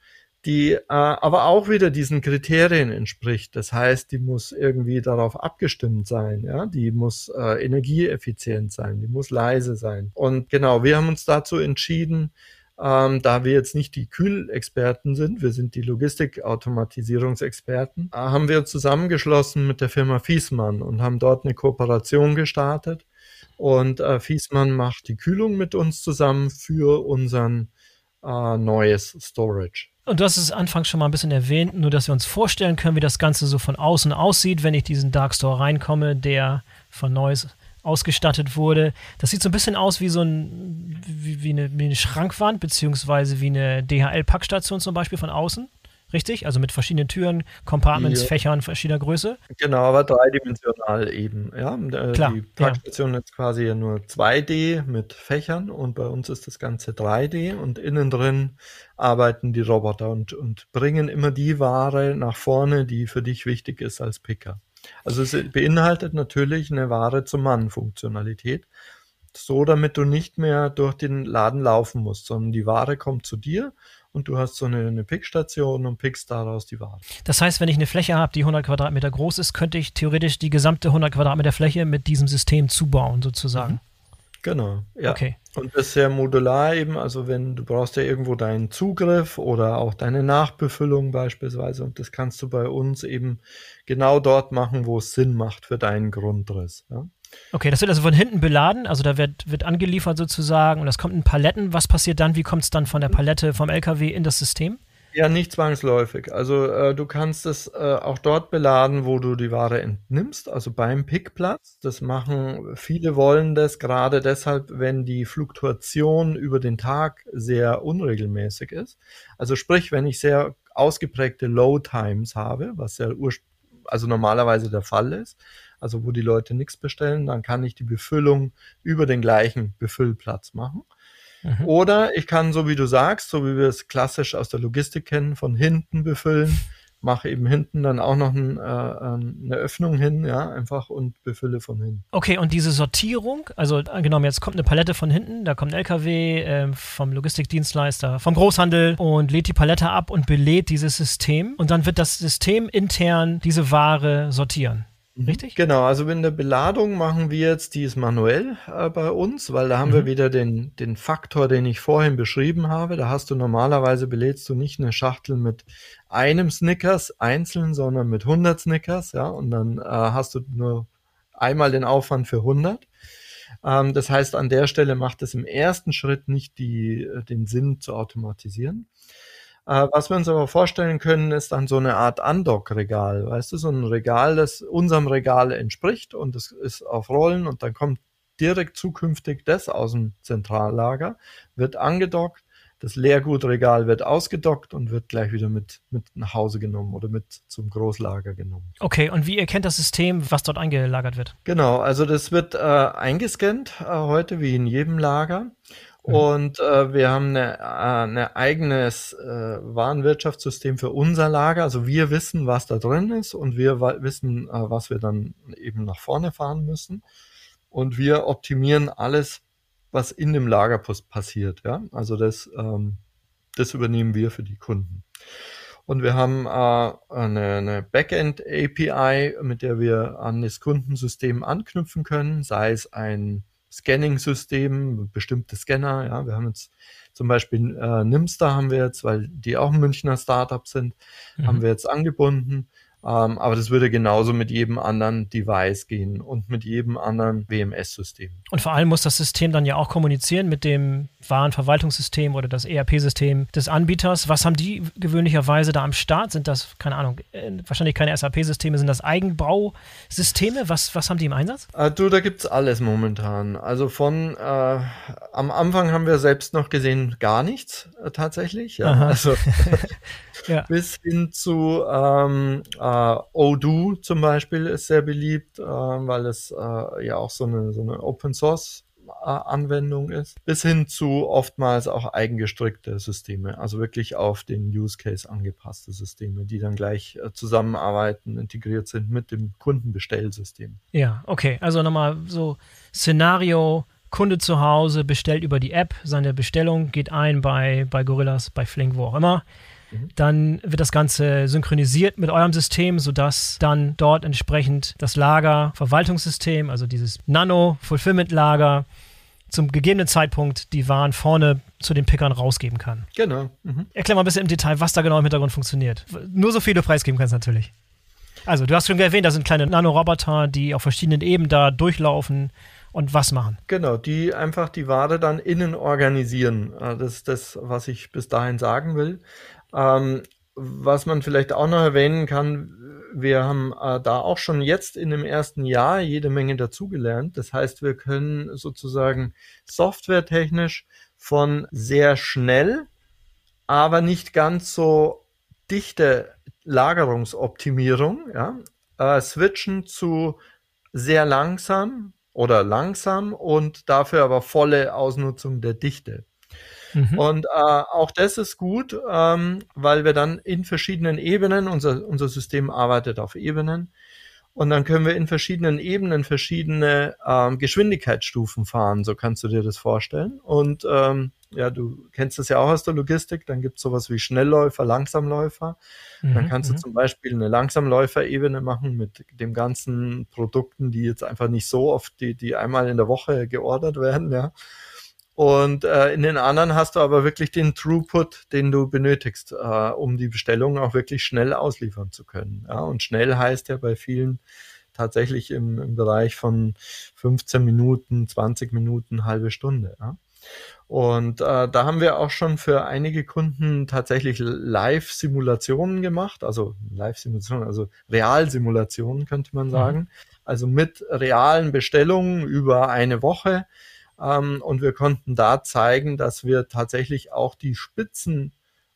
Speaker 2: die äh, aber auch wieder diesen Kriterien entspricht. Das heißt, die muss irgendwie darauf abgestimmt sein, ja, die muss äh, energieeffizient sein, die muss leise sein. Und genau, wir haben uns dazu entschieden, ähm, da wir jetzt nicht die Kühlexperten sind, wir sind die Logistikautomatisierungsexperten, äh, haben wir zusammengeschlossen mit der Firma Fiesmann und haben dort eine Kooperation gestartet. Und äh, Fiesmann macht die Kühlung mit uns zusammen für unseren äh, neues Storage.
Speaker 1: Und du hast es anfangs schon mal ein bisschen erwähnt, nur dass wir uns vorstellen können, wie das Ganze so von außen aussieht, wenn ich diesen Dark Store reinkomme, der von Neues ausgestattet wurde. Das sieht so ein bisschen aus wie so ein, wie, wie, eine, wie eine Schrankwand, beziehungsweise wie eine DHL-Packstation zum Beispiel von außen. Richtig? Also mit verschiedenen Türen, Compartments, ja. Fächern verschiedener Größe?
Speaker 2: Genau, aber dreidimensional eben. Ja, äh, Klar, die Packstation ja. ist quasi ja nur 2D mit Fächern und bei uns ist das Ganze 3D und innen drin arbeiten die Roboter und, und bringen immer die Ware nach vorne, die für dich wichtig ist als Picker. Also es beinhaltet natürlich eine Ware zum Mann-Funktionalität. So, damit du nicht mehr durch den Laden laufen musst, sondern die Ware kommt zu dir und du hast so eine, eine Pickstation und pickst daraus die Ware.
Speaker 1: Das heißt, wenn ich eine Fläche habe, die 100 Quadratmeter groß ist, könnte ich theoretisch die gesamte 100 Quadratmeter Fläche mit diesem System zubauen, sozusagen. Mhm.
Speaker 2: Genau, ja. Okay. Und das ist sehr modular eben, also wenn du brauchst ja irgendwo deinen Zugriff oder auch deine Nachbefüllung beispielsweise und das kannst du bei uns eben genau dort machen, wo es Sinn macht für deinen Grundriss. Ja?
Speaker 1: Okay, das wird also von hinten beladen, also da wird, wird angeliefert sozusagen und das kommt in Paletten. Was passiert dann? Wie kommt es dann von der Palette vom LKW in das System?
Speaker 2: Ja, nicht zwangsläufig. Also äh, du kannst es äh, auch dort beladen, wo du die Ware entnimmst, also beim Pickplatz. Das machen viele wollen das gerade deshalb, wenn die Fluktuation über den Tag sehr unregelmäßig ist. Also sprich, wenn ich sehr ausgeprägte Low Times habe, was ja also normalerweise der Fall ist, also wo die Leute nichts bestellen, dann kann ich die Befüllung über den gleichen Befüllplatz machen. Mhm. Oder ich kann, so wie du sagst, so wie wir es klassisch aus der Logistik kennen, von hinten befüllen, mache eben hinten dann auch noch ein, äh, eine Öffnung hin, ja, einfach und befülle von hinten.
Speaker 1: Okay, und diese Sortierung, also angenommen, jetzt kommt eine Palette von hinten, da kommt ein LKW äh, vom Logistikdienstleister, vom Großhandel und lädt die Palette ab und belädt dieses System und dann wird das System intern diese Ware sortieren. Richtig?
Speaker 2: Genau, also in der Beladung machen wir jetzt dies manuell äh, bei uns, weil da haben mhm. wir wieder den, den Faktor, den ich vorhin beschrieben habe. Da hast du normalerweise belädst du nicht eine Schachtel mit einem Snickers einzeln, sondern mit 100 Snickers, ja, und dann äh, hast du nur einmal den Aufwand für 100. Ähm, das heißt, an der Stelle macht es im ersten Schritt nicht die, äh, den Sinn zu automatisieren. Äh, was wir uns aber vorstellen können, ist dann so eine Art Undock-Regal. Weißt du, so ein Regal, das unserem Regal entspricht und es ist auf Rollen und dann kommt direkt zukünftig das aus dem Zentrallager, wird angedockt, das Leergutregal wird ausgedockt und wird gleich wieder mit, mit nach Hause genommen oder mit zum Großlager genommen.
Speaker 1: Okay, und wie erkennt das System, was dort eingelagert wird?
Speaker 2: Genau, also das wird äh, eingescannt äh, heute wie in jedem Lager. Und äh, wir haben eine, äh, eine eigenes äh, Warenwirtschaftssystem für unser Lager. Also wir wissen, was da drin ist und wir wissen, äh, was wir dann eben nach vorne fahren müssen. Und wir optimieren alles, was in dem Lager passiert. Ja? Also das, ähm, das übernehmen wir für die Kunden. Und wir haben äh, eine, eine Backend-API, mit der wir an das Kundensystem anknüpfen können, sei es ein Scanning-System, bestimmte Scanner. Ja, wir haben jetzt zum Beispiel äh, Nimster haben wir jetzt, weil die auch ein Münchner Startup sind, mhm. haben wir jetzt angebunden. Ähm, aber das würde genauso mit jedem anderen Device gehen und mit jedem anderen WMS-System.
Speaker 1: Und vor allem muss das System dann ja auch kommunizieren mit dem Warenverwaltungssystem oder das ERP-System des Anbieters. Was haben die gewöhnlicherweise da am Start? Sind das, keine Ahnung, äh, wahrscheinlich keine SAP-Systeme, sind das Eigenbausysteme? Was, was haben die im Einsatz?
Speaker 2: Äh, du, da gibt es alles momentan. Also von, äh, am Anfang haben wir selbst noch gesehen, gar nichts äh, tatsächlich. Ja. Also ja. bis hin zu ähm, äh, Odoo zum Beispiel ist sehr beliebt, äh, weil es äh, ja auch so eine, so eine Open Source äh, Anwendung ist, bis hin zu oftmals auch eigengestrickte Systeme, also wirklich auf den Use Case angepasste Systeme, die dann gleich äh, zusammenarbeiten, integriert sind mit dem Kundenbestellsystem.
Speaker 1: Ja, okay, also nochmal so Szenario, Kunde zu Hause bestellt über die App seine Bestellung, geht ein bei, bei Gorillas, bei Flink, wo auch immer Mhm. Dann wird das Ganze synchronisiert mit eurem System, sodass dann dort entsprechend das Lager-Verwaltungssystem, also dieses Nano-Fulfillment-Lager, zum gegebenen Zeitpunkt die Waren vorne zu den Pickern rausgeben kann.
Speaker 2: Genau. Mhm.
Speaker 1: Erklär mal ein bisschen im Detail, was da genau im Hintergrund funktioniert. Nur so viel du preisgeben kannst natürlich. Also, du hast schon erwähnt, da sind kleine Nanoroboter, die auf verschiedenen Ebenen da durchlaufen und was machen.
Speaker 2: Genau, die einfach die Ware dann innen organisieren. Äh, das ist das, was ich bis dahin sagen will. Ähm, was man vielleicht auch noch erwähnen kann, wir haben äh, da auch schon jetzt in dem ersten Jahr jede Menge dazugelernt. Das heißt, wir können sozusagen softwaretechnisch von sehr schnell, aber nicht ganz so dichte Lagerungsoptimierung ja, äh, switchen zu sehr langsam oder langsam und dafür aber volle Ausnutzung der Dichte. Mhm. Und äh, auch das ist gut, ähm, weil wir dann in verschiedenen Ebenen, unser, unser System arbeitet auf Ebenen, und dann können wir in verschiedenen Ebenen verschiedene ähm, Geschwindigkeitsstufen fahren, so kannst du dir das vorstellen. Und ähm, ja, du kennst das ja auch aus der Logistik, dann gibt es sowas wie Schnellläufer, Langsamläufer. Mhm, dann kannst du mhm. zum Beispiel eine Langsamläuferebene machen mit den ganzen Produkten, die jetzt einfach nicht so oft, die, die einmal in der Woche geordert werden, ja. Und äh, in den anderen hast du aber wirklich den Throughput, den du benötigst, äh, um die Bestellung auch wirklich schnell ausliefern zu können. Ja? Und schnell heißt ja bei vielen tatsächlich im, im Bereich von 15 Minuten, 20 Minuten, halbe Stunde. Ja? Und äh, da haben wir auch schon für einige Kunden tatsächlich Live-Simulationen gemacht, also Live-Simulationen, also Realsimulationen könnte man mhm. sagen, mhm. also mit realen Bestellungen über eine Woche ähm, und wir konnten da zeigen, dass wir tatsächlich auch die Spitzen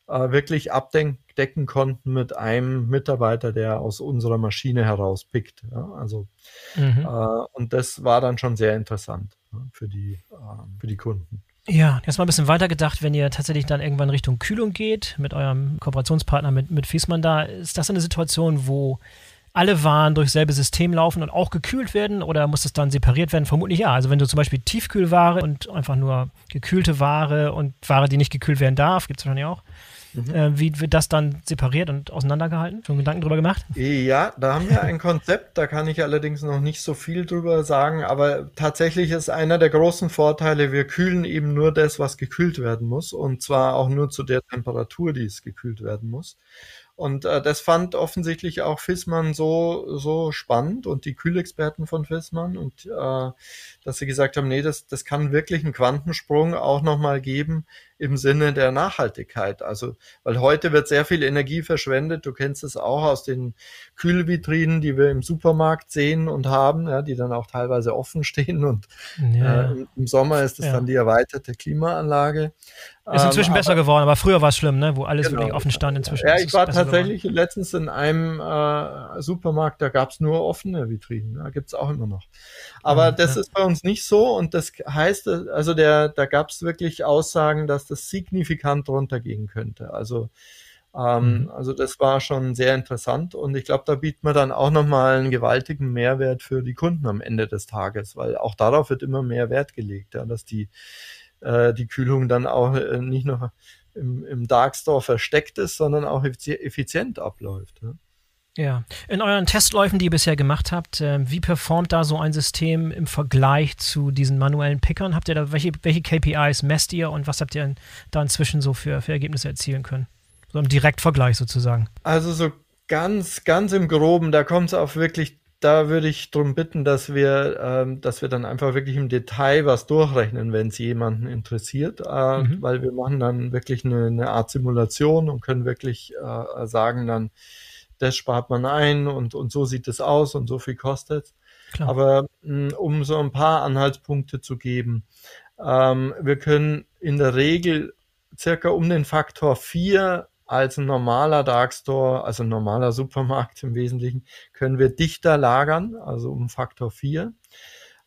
Speaker 2: äh, wirklich abdecken konnten mit einem Mitarbeiter, der aus unserer Maschine herauspickt. Ja? Also, mhm. äh, und das war dann schon sehr interessant ja, für, die, äh, für die Kunden.
Speaker 1: Ja, erstmal ein bisschen weiter gedacht, wenn ihr tatsächlich dann irgendwann Richtung Kühlung geht, mit eurem Kooperationspartner, mit, mit Fiesmann da, ist das eine Situation, wo alle Waren durch selbe System laufen und auch gekühlt werden oder muss das dann separiert werden? Vermutlich ja. Also wenn du zum Beispiel Tiefkühlware und einfach nur gekühlte Ware und Ware, die nicht gekühlt werden darf, gibt es wahrscheinlich auch. Mhm. Äh, wie wird das dann separiert und auseinandergehalten? Schon Gedanken drüber gemacht?
Speaker 2: Ja, da haben wir ein Konzept, da kann ich allerdings noch nicht so viel drüber sagen, aber tatsächlich ist einer der großen Vorteile, wir kühlen eben nur das, was gekühlt werden muss und zwar auch nur zu der Temperatur, die es gekühlt werden muss. Und äh, das fand offensichtlich auch Fissmann so, so spannend und die Kühlexperten von Fissmann und äh, dass sie gesagt haben, nee, das, das kann wirklich einen Quantensprung auch nochmal geben im Sinne der Nachhaltigkeit. Also, weil heute wird sehr viel Energie verschwendet. Du kennst es auch aus den Kühlvitrinen, die wir im Supermarkt sehen und haben, ja, die dann auch teilweise offen stehen und ja. äh, im Sommer ist es ja. dann die erweiterte Klimaanlage.
Speaker 1: Ist inzwischen ähm, besser aber, geworden, aber früher war es schlimm, ne? wo alles genau, wirklich offen stand. Inzwischen
Speaker 2: ja, ich war tatsächlich geworden. letztens in einem äh, Supermarkt, da gab es nur offene Vitrinen. Da gibt es auch immer noch. Aber das ist bei uns nicht so und das heißt, also der, da gab es wirklich Aussagen, dass das signifikant runtergehen könnte. Also ähm, mhm. Also das war schon sehr interessant und ich glaube, da bietet man dann auch nochmal einen gewaltigen Mehrwert für die Kunden am Ende des Tages, weil auch darauf wird immer mehr Wert gelegt, ja, dass die, äh, die Kühlung dann auch äh, nicht nur im, im Darkstore versteckt ist, sondern auch effizient abläuft. Ja.
Speaker 1: Ja, in euren Testläufen, die ihr bisher gemacht habt, äh, wie performt da so ein System im Vergleich zu diesen manuellen Pickern? Habt ihr da welche, welche KPIs messt ihr und was habt ihr da inzwischen so für, für Ergebnisse erzielen können? So im Direktvergleich sozusagen.
Speaker 2: Also so ganz, ganz im Groben, da kommt es auf wirklich, da würde ich darum bitten, dass wir, ähm, dass wir dann einfach wirklich im Detail was durchrechnen, wenn es jemanden interessiert, äh, mhm. weil wir machen dann wirklich eine, eine Art Simulation und können wirklich äh, sagen dann, das spart man ein und, und so sieht es aus und so viel kostet Klar. Aber mh, hm, um so ein paar Anhaltspunkte zu geben, ähm, wir können in der Regel circa um den Faktor 4 als ein normaler Darkstore, also ein normaler Supermarkt im Wesentlichen, können wir dichter lagern, also um Faktor 4.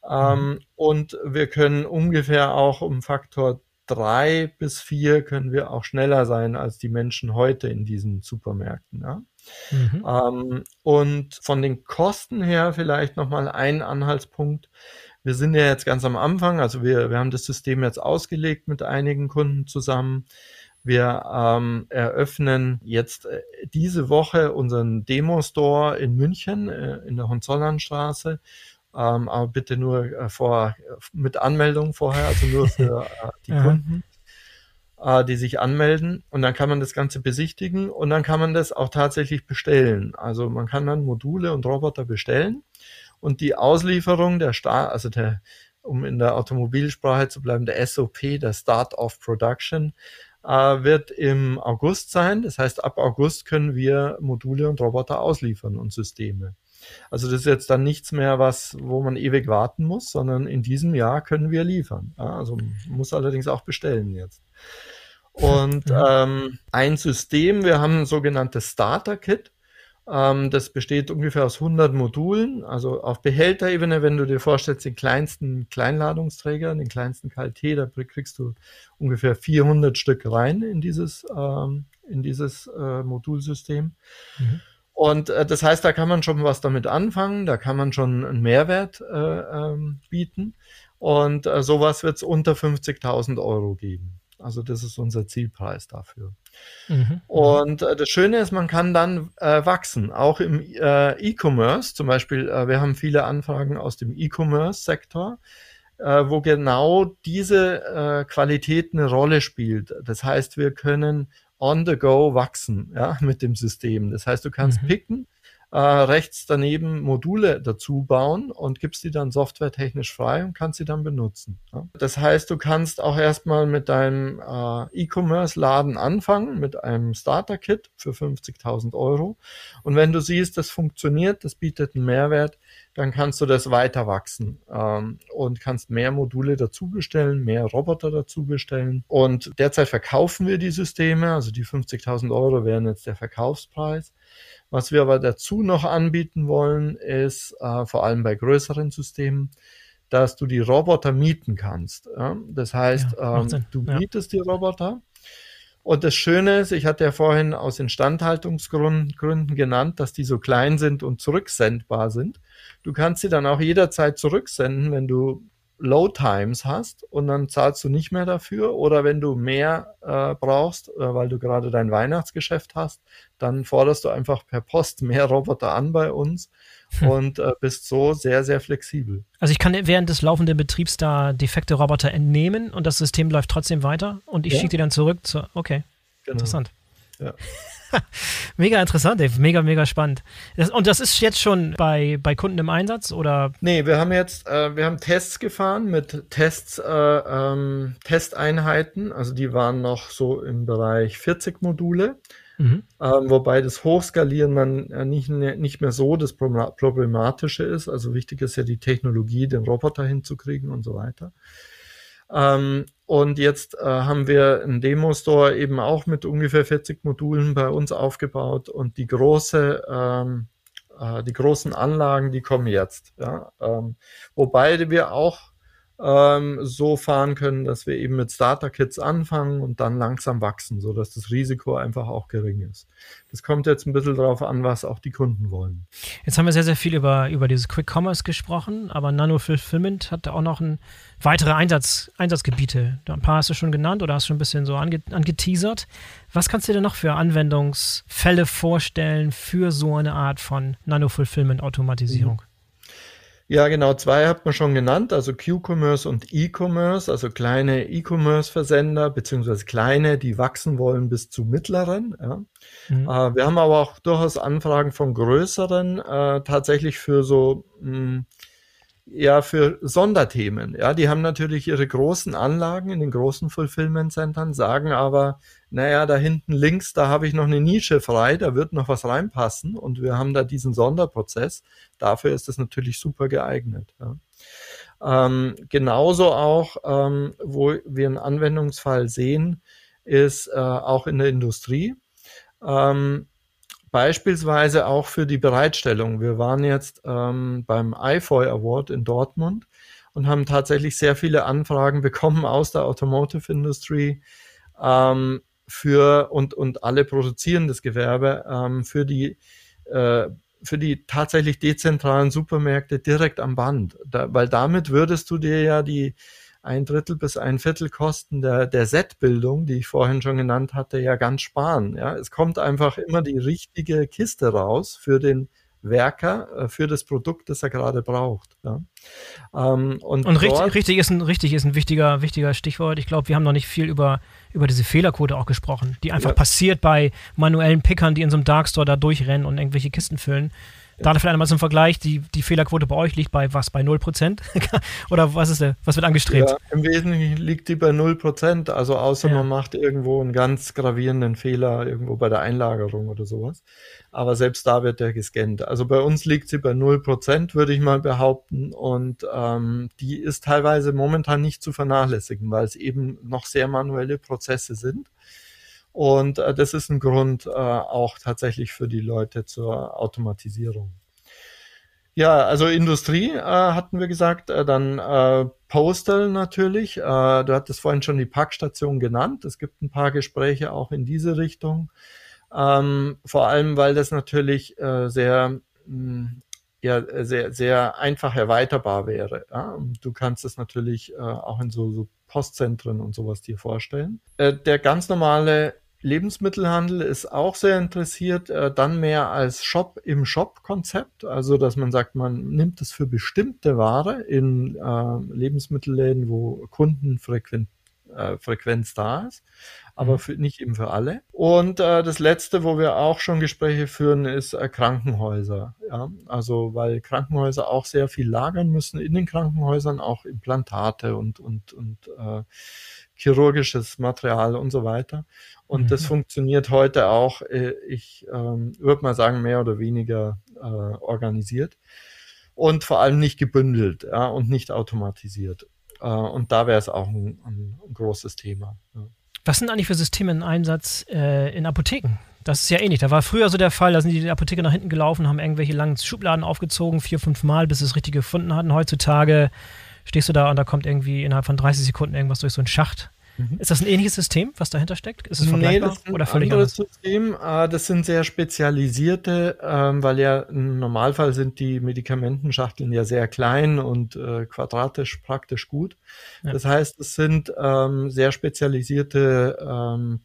Speaker 2: Ähm, mhm. Und wir können ungefähr auch um Faktor 3 bis 4 können wir auch schneller sein als die Menschen heute in diesen Supermärkten. Ja? Mhm. Ähm, und von den Kosten her vielleicht nochmal ein Anhaltspunkt. Wir sind ja jetzt ganz am Anfang, also wir, wir haben das System jetzt ausgelegt mit einigen Kunden zusammen. Wir ähm, eröffnen jetzt äh, diese Woche unseren Demo-Store in München äh, in der Hohenzollernstraße. Ähm, aber bitte nur äh, vor, mit Anmeldung vorher, also nur für äh, die Kunden äh, die sich anmelden und dann kann man das Ganze besichtigen und dann kann man das auch tatsächlich bestellen. Also man kann dann Module und Roboter bestellen und die Auslieferung der Start, also der, um in der Automobilsprache zu bleiben, der SOP, der Start of Production, äh, wird im August sein. Das heißt, ab August können wir Module und Roboter ausliefern und Systeme. Also das ist jetzt dann nichts mehr, was, wo man ewig warten muss, sondern in diesem Jahr können wir liefern. Also muss allerdings auch bestellen jetzt. Und ähm, ein System, wir haben ein sogenanntes Starter-Kit. Ähm, das besteht ungefähr aus 100 Modulen. Also auf Behälterebene, wenn du dir vorstellst, den kleinsten Kleinladungsträger, den kleinsten KLT, da kriegst du ungefähr 400 Stück rein in dieses, ähm, in dieses äh, Modulsystem. Mhm. Und äh, das heißt, da kann man schon was damit anfangen, da kann man schon einen Mehrwert äh, ähm, bieten. Und äh, sowas wird es unter 50.000 Euro geben. Also das ist unser Zielpreis dafür. Mhm. Und äh, das Schöne ist, man kann dann äh, wachsen, auch im äh, E-Commerce. Zum Beispiel, äh, wir haben viele Anfragen aus dem E-Commerce-Sektor, äh, wo genau diese äh, Qualität eine Rolle spielt. Das heißt, wir können on the go wachsen ja, mit dem System. Das heißt, du kannst mhm. picken äh, rechts daneben Module dazu bauen und gibst die dann softwaretechnisch frei und kannst sie dann benutzen. Ja. Das heißt, du kannst auch erstmal mit deinem äh, E-Commerce-Laden anfangen, mit einem Starter-Kit für 50.000 Euro. Und wenn du siehst, das funktioniert, das bietet einen Mehrwert, dann kannst du das weiter wachsen ähm, und kannst mehr Module dazu bestellen, mehr Roboter dazu bestellen. Und derzeit verkaufen wir die Systeme, also die 50.000 Euro wären jetzt der Verkaufspreis. Was wir aber dazu noch anbieten wollen, ist äh, vor allem bei größeren Systemen, dass du die Roboter mieten kannst. Ja? Das heißt, ja, ähm, du ja. mietest die Roboter. Und das Schöne ist, ich hatte ja vorhin aus Instandhaltungsgründen genannt, dass die so klein sind und zurücksendbar sind. Du kannst sie dann auch jederzeit zurücksenden, wenn du Low Times hast und dann zahlst du nicht mehr dafür. Oder wenn du mehr äh, brauchst, äh, weil du gerade dein Weihnachtsgeschäft hast, dann forderst du einfach per Post mehr Roboter an bei uns hm. und äh, bist so sehr, sehr flexibel.
Speaker 1: Also ich kann während des laufenden Betriebs da defekte Roboter entnehmen und das System läuft trotzdem weiter und ich ja. schicke die dann zurück zu. Okay. Genau. Interessant. Ja. mega interessant, Dave. Mega, mega spannend. Das, und das ist jetzt schon bei, bei Kunden im Einsatz oder?
Speaker 2: Nee, wir haben jetzt, äh, wir haben Tests gefahren mit Tests, äh, ähm, Testeinheiten. Also die waren noch so im Bereich 40 Module. Mhm. Ähm, wobei das Hochskalieren dann äh, nicht, nicht mehr so das Problematische ist. Also wichtig ist ja die Technologie, den Roboter hinzukriegen und so weiter. Ähm, und jetzt äh, haben wir einen Demo-Store eben auch mit ungefähr 40 Modulen bei uns aufgebaut und die große, ähm, äh, die großen Anlagen, die kommen jetzt. Ja? Ähm, wobei wir auch ähm, so fahren können, dass wir eben mit Starter-Kits anfangen und dann langsam wachsen, so dass das Risiko einfach auch gering ist. Das kommt jetzt ein bisschen darauf an, was auch die Kunden wollen.
Speaker 1: Jetzt haben wir sehr, sehr viel über, über dieses Quick Commerce gesprochen, aber Nano Fulfillment hat auch noch ein, weitere Einsatz, Einsatzgebiete. Ein paar hast du schon genannt oder hast schon ein bisschen so ange, angeteasert. Was kannst du dir noch für Anwendungsfälle vorstellen für so eine Art von Nano Fulfillment Automatisierung? Mhm.
Speaker 2: Ja, genau, zwei hat man schon genannt, also Q-Commerce und E-Commerce, also kleine E-Commerce-Versender, beziehungsweise kleine, die wachsen wollen bis zu mittleren. Ja. Mhm. Äh, wir haben aber auch durchaus Anfragen von größeren, äh, tatsächlich für so mh, hm, ja für Sonderthemen. Ja, die haben natürlich ihre großen Anlagen in den großen Fulfillment Centern, sagen aber, naja, da hinten links, da habe ich noch eine Nische frei, da wird noch was reinpassen und wir haben da diesen Sonderprozess. Dafür ist das natürlich super geeignet. Ja. Ähm, genauso auch, ähm, wo wir einen Anwendungsfall sehen, ist äh, auch in der Industrie. Ähm, Beispielsweise auch für die Bereitstellung. Wir waren jetzt ähm, beim IFOI Award in Dortmund und haben tatsächlich sehr viele Anfragen bekommen aus der Automotive Industry ähm, für und, und alle produzieren das Gewerbe ähm, für die äh, für die tatsächlich dezentralen Supermärkte direkt am Band, da, weil damit würdest du dir ja die ein Drittel bis ein Viertel Kosten der, der Set-Bildung, die ich vorhin schon genannt hatte, ja ganz sparen. Ja, es kommt einfach immer die richtige Kiste raus für den Werker äh, für das Produkt, das er gerade braucht. Ja.
Speaker 1: Ähm, und, und richtig, richtig, ist ein, richtig ist ein wichtiger, wichtiger Stichwort. Ich glaube, wir haben noch nicht viel über, über diese Fehlerquote auch gesprochen, die einfach ja. passiert bei manuellen Pickern, die in so einem Darkstore da durchrennen und irgendwelche Kisten füllen. Da vielleicht einmal zum Vergleich, die, die Fehlerquote bei euch liegt bei was, bei 0%? Oder was ist der, was wird angestrebt? Ja,
Speaker 2: Im Wesentlichen liegt die bei 0%, also außer ja. man macht irgendwo einen ganz gravierenden Fehler irgendwo bei der Einlagerung oder sowas. Aber selbst da wird der gescannt. Also bei uns liegt sie bei 0%, würde ich mal behaupten. Und ähm, die ist teilweise momentan nicht zu vernachlässigen, weil es eben noch sehr manuelle Prozesse sind. Und äh, das ist ein Grund äh, auch tatsächlich für die Leute zur Automatisierung. Ja, also Industrie äh, hatten wir gesagt, äh, dann äh, Postal natürlich. Äh, du hattest vorhin schon die Packstation genannt. Es gibt ein paar Gespräche auch in diese Richtung. Ähm, vor allem, weil das natürlich äh, sehr mh, hm, ja, sehr, sehr einfach erweiterbar wäre. Ja? Du kannst es natürlich äh, auch in so, so Postzentren und sowas dir vorstellen. Äh, der ganz normale Lebensmittelhandel ist auch sehr interessiert, äh, dann mehr als Shop im Shop-Konzept, also dass man sagt, man nimmt es für bestimmte Ware in äh, Lebensmittelläden, wo Kundenfrequenz äh, Frequenz da ist, aber mhm. für, nicht eben für alle. Und äh, das letzte, wo wir auch schon Gespräche führen, ist äh, Krankenhäuser. Ja? Also weil Krankenhäuser auch sehr viel lagern müssen in den Krankenhäusern, auch Implantate und, und, und äh, chirurgisches Material und so weiter. Und mhm. das funktioniert heute auch, äh, ich ähm, würde mal sagen, mehr oder weniger äh, organisiert und vor allem nicht gebündelt ja, und nicht automatisiert. Äh, und da wäre es auch ein, ein, ein, großes Thema. Ja.
Speaker 1: Was sind eigentlich für Systeme im Einsatz äh, in Apotheken? Das ist ja ähnlich. Da war früher so der Fall, da sind die Apotheker nach hinten gelaufen, haben irgendwelche langen Schubladen aufgezogen, vier, fünf Mal, bis sie es richtig gefunden hatten. Heutzutage stehst du da und da kommt irgendwie innerhalb von 30 Sekunden irgendwas durch so einen Schacht. Mhm. Ist das ein ähnliches System, was dahinter steckt? Ist es vergleichbar nee, das ist oder völlig anderes
Speaker 2: System. Äh, das sind sehr spezialisierte, ähm, weil ja im Normalfall sind die Medikamentenschachteln ja sehr klein und äh, quadratisch praktisch gut. Ja. Das heißt, es sind ähm, sehr spezialisierte ähm,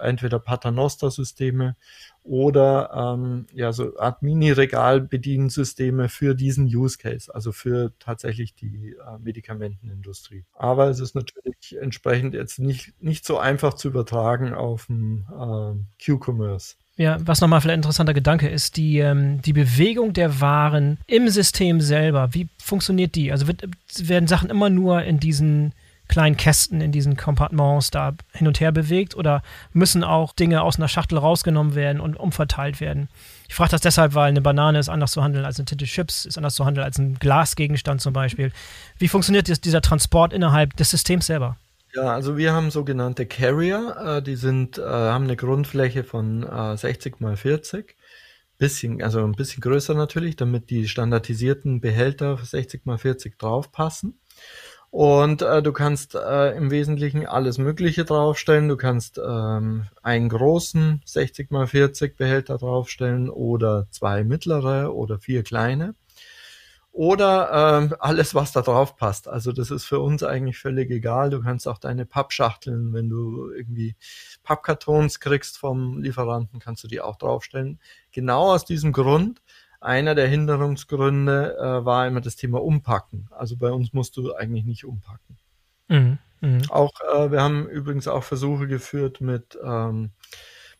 Speaker 2: entweder Paternoster-Systeme oder ähm, ja so Art Mini-Regal-Bediensysteme für diesen Use Case, also für tatsächlich die äh, Medikamentenindustrie. Aber es ist natürlich entsprechend jetzt nicht, nicht so einfach zu übertragen auf dem äh, Q-Commerce.
Speaker 1: Ja, was nochmal vielleicht ein interessanter Gedanke ist, die, ähm, die Bewegung der Waren im System selber, wie funktioniert die? Also wird, werden Sachen immer nur in diesen kleinen Kästen in diesen Kompartements da hin und her bewegt oder müssen auch Dinge aus einer Schachtel rausgenommen werden und umverteilt werden? Ich frage das deshalb, weil eine Banane ist anders zu handeln als eine Tinte Chips, ist anders zu handeln als ein Glasgegenstand zum Beispiel. Wie funktioniert dieser Transport innerhalb des Systems selber?
Speaker 2: Ja, also wir haben sogenannte Carrier, äh, die sind, äh, haben eine Grundfläche von äh, 60 mal 40 bisschen, also ein bisschen größer natürlich, damit die standardisierten Behälter 60 mal 40 draufpassen. Und äh, du kannst äh, im Wesentlichen alles Mögliche draufstellen. Du kannst ähm, einen großen 60 x 40 Behälter draufstellen oder zwei mittlere oder vier kleine. Oder ähm, alles, was da drauf passt. Also das ist für uns eigentlich völlig egal. Du kannst auch deine Pappschachteln, wenn du irgendwie Pappkartons kriegst vom Lieferanten, kannst du die auch draufstellen. Genau aus diesem Grund, einer der Hinderungsgründe äh, war immer das Thema Umpacken. Also bei uns musst du eigentlich nicht umpacken. Mhm, mh. Auch äh, wir haben übrigens auch Versuche geführt mit ähm,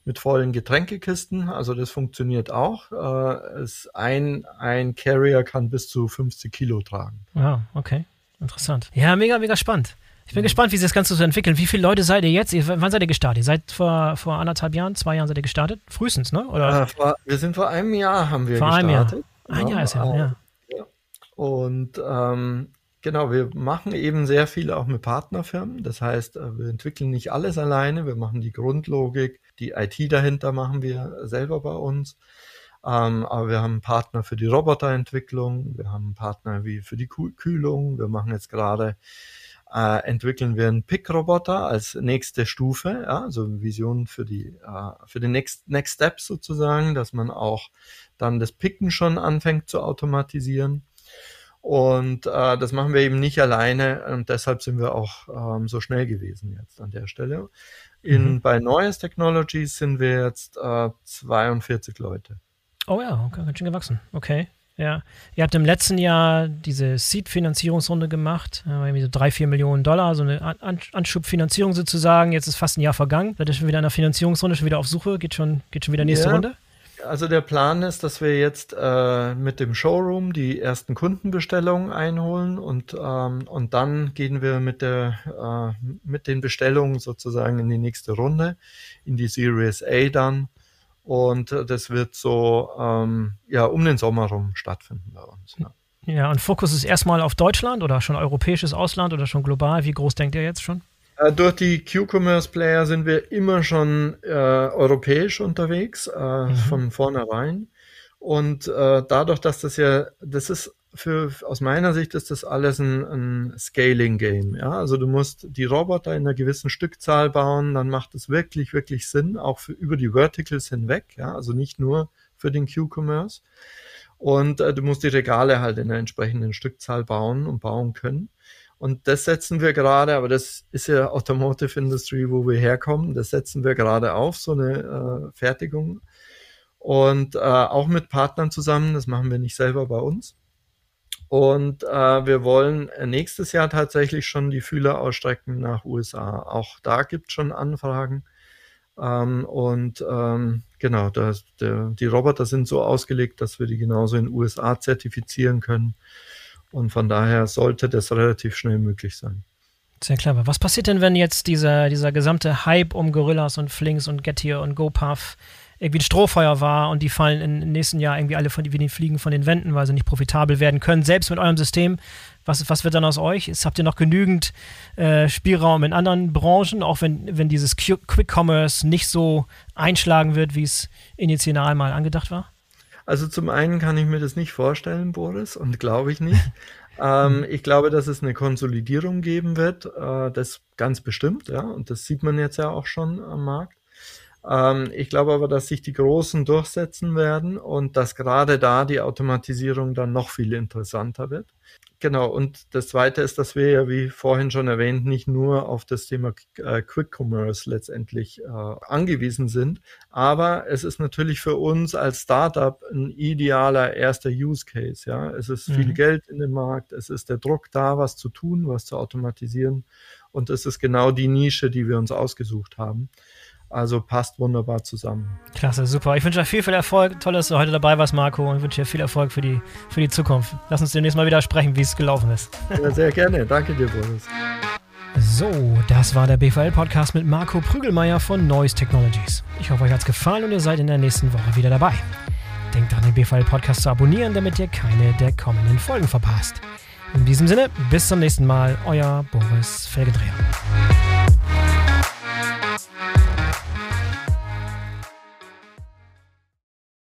Speaker 2: mit vollen Getränkekisten. Also das funktioniert auch. Äh, es ein, ein Carrier kann bis zu 50 Kilo tragen.
Speaker 1: Wow, okay. Interessant. Ja, mega, mega spannend. Ich bin mhm. gespannt, wie sich das Ganze so entwickelt. Wie viele Leute seid ihr jetzt? Wann seid ihr gestartet? Ihr seid vor, vor anderthalb Jahren, zwei Jahren seid ihr gestartet? Frühestens, ne?
Speaker 2: Oder? Äh, vor, wir sind vor einem Jahr haben wir
Speaker 1: vor
Speaker 2: gestartet.
Speaker 1: Vor einem Jahr. Ein Jahr ist ja, ja.
Speaker 2: ja. Und ähm, genau, wir machen eben sehr viel auch mit Partnerfirmen. Das heißt, äh, wir entwickeln nicht alles alleine. Wir machen die Grundlogik, die IT dahinter machen wir selber bei uns. Ähm, aber wir haben Partner für die Roboterentwicklung, wir haben Partner wie für die Kühlung. Wir machen jetzt gerade äh, entwickeln wir einen Pick-Roboter als nächste Stufe, ja, also Vision für die äh, für den Next Next Step sozusagen, dass man auch dann das Picken schon anfängt zu automatisieren. Und äh, das machen wir eben nicht alleine und deshalb sind wir auch ähm, so schnell gewesen jetzt an der Stelle. In, mhm. Bei Neues Technologies sind wir jetzt äh, 42 Leute.
Speaker 1: Oh ja, okay, ganz schön gewachsen. Okay. Ja, ihr habt im letzten Jahr diese Seed-Finanzierungsrunde gemacht, irgendwie so drei, vier Millionen Dollar, so eine An Anschubfinanzierung sozusagen. Jetzt ist fast ein Jahr vergangen. Seid ihr schon wieder in der Finanzierungsrunde, schon wieder auf Suche? Geht schon, geht schon wieder nächste ja. Runde?
Speaker 2: Also der Plan ist, dass wir jetzt äh, mit dem Showroom die ersten Kundenbestellungen einholen und, ähm, und dann gehen wir mit, der, äh, mit den Bestellungen sozusagen in die nächste Runde, in die Series A dann. Und das wird so ähm, ja, um den Sommer rum stattfinden bei uns.
Speaker 1: Ja. ja, und Fokus ist erstmal auf Deutschland oder schon europäisches Ausland oder schon global? Wie groß denkt ihr jetzt schon?
Speaker 2: Äh, durch die Q-Commerce-Player sind wir immer schon äh, europäisch unterwegs, äh, mhm. von vornherein. Und äh, dadurch, dass das ja, das ist für, aus meiner Sicht ist das alles ein, ein Scaling-Game. Ja? Also du musst die Roboter in einer gewissen Stückzahl bauen, dann macht es wirklich, wirklich Sinn, auch für, über die Verticals hinweg, ja? also nicht nur für den Q-Commerce. Und äh, du musst die Regale halt in einer entsprechenden Stückzahl bauen und bauen können. Und das setzen wir gerade, aber das ist ja Automotive Industry, wo wir herkommen. Das setzen wir gerade auf, so eine äh, Fertigung. Und äh, auch mit Partnern zusammen, das machen wir nicht selber bei uns. Und äh, wir wollen nächstes Jahr tatsächlich schon die Fühler ausstrecken nach USA. Auch da gibt es schon Anfragen. Ähm, und ähm, genau, das, der, die Roboter sind so ausgelegt, dass wir die genauso in USA zertifizieren können. Und von daher sollte das relativ schnell möglich sein.
Speaker 1: Sehr clever. Was passiert denn, wenn jetzt dieser, dieser gesamte Hype um Gorillas und Flinks und Getir und GoPuff irgendwie ein Strohfeuer war und die fallen im nächsten Jahr irgendwie alle von, wie die fliegen von den Wänden, weil sie nicht profitabel werden können, selbst mit eurem System. Was, was wird dann aus euch? Ist, habt ihr noch genügend äh, Spielraum in anderen Branchen, auch wenn, wenn dieses Quick Commerce nicht so einschlagen wird, wie es initial mal angedacht war?
Speaker 2: Also zum einen kann ich mir das nicht vorstellen, Boris, und glaube ich nicht. ähm, ich glaube, dass es eine Konsolidierung geben wird, äh, das ganz bestimmt, ja, und das sieht man jetzt ja auch schon am Markt. Ähm, ich glaube aber, dass sich die Großen durchsetzen werden und dass gerade da die Automatisierung dann noch viel interessanter wird. Genau, und das Zweite ist, dass wir ja, wie vorhin schon erwähnt, nicht nur auf das Thema äh, Quick Commerce letztendlich äh, angewiesen sind, aber es ist natürlich für uns als Startup ein idealer erster Use Case. Ja, Es ist mhm. viel Geld in dem Markt, es ist der Druck da, was zu tun, was zu automatisieren und es ist genau die Nische, die wir uns ausgesucht haben. Also passt wunderbar zusammen.
Speaker 1: Klasse, super. Ich wünsche dir viel, viel Erfolg. Toll, dass du heute dabei warst, Marco. Und ich wünsche dir viel Erfolg für die, für die Zukunft. Lass uns demnächst mal wieder sprechen, wie es gelaufen ist.
Speaker 2: Ja, sehr gerne. Danke dir, Boris.
Speaker 1: So, das war der BVL-Podcast mit Marco Prügelmeier von Noise Technologies. Ich hoffe, euch hat es gefallen und ihr seid in der nächsten Woche wieder dabei. Denkt an den BVL-Podcast zu abonnieren, damit ihr keine der kommenden Folgen verpasst. In diesem Sinne, bis zum nächsten Mal, euer Boris Felgendreher.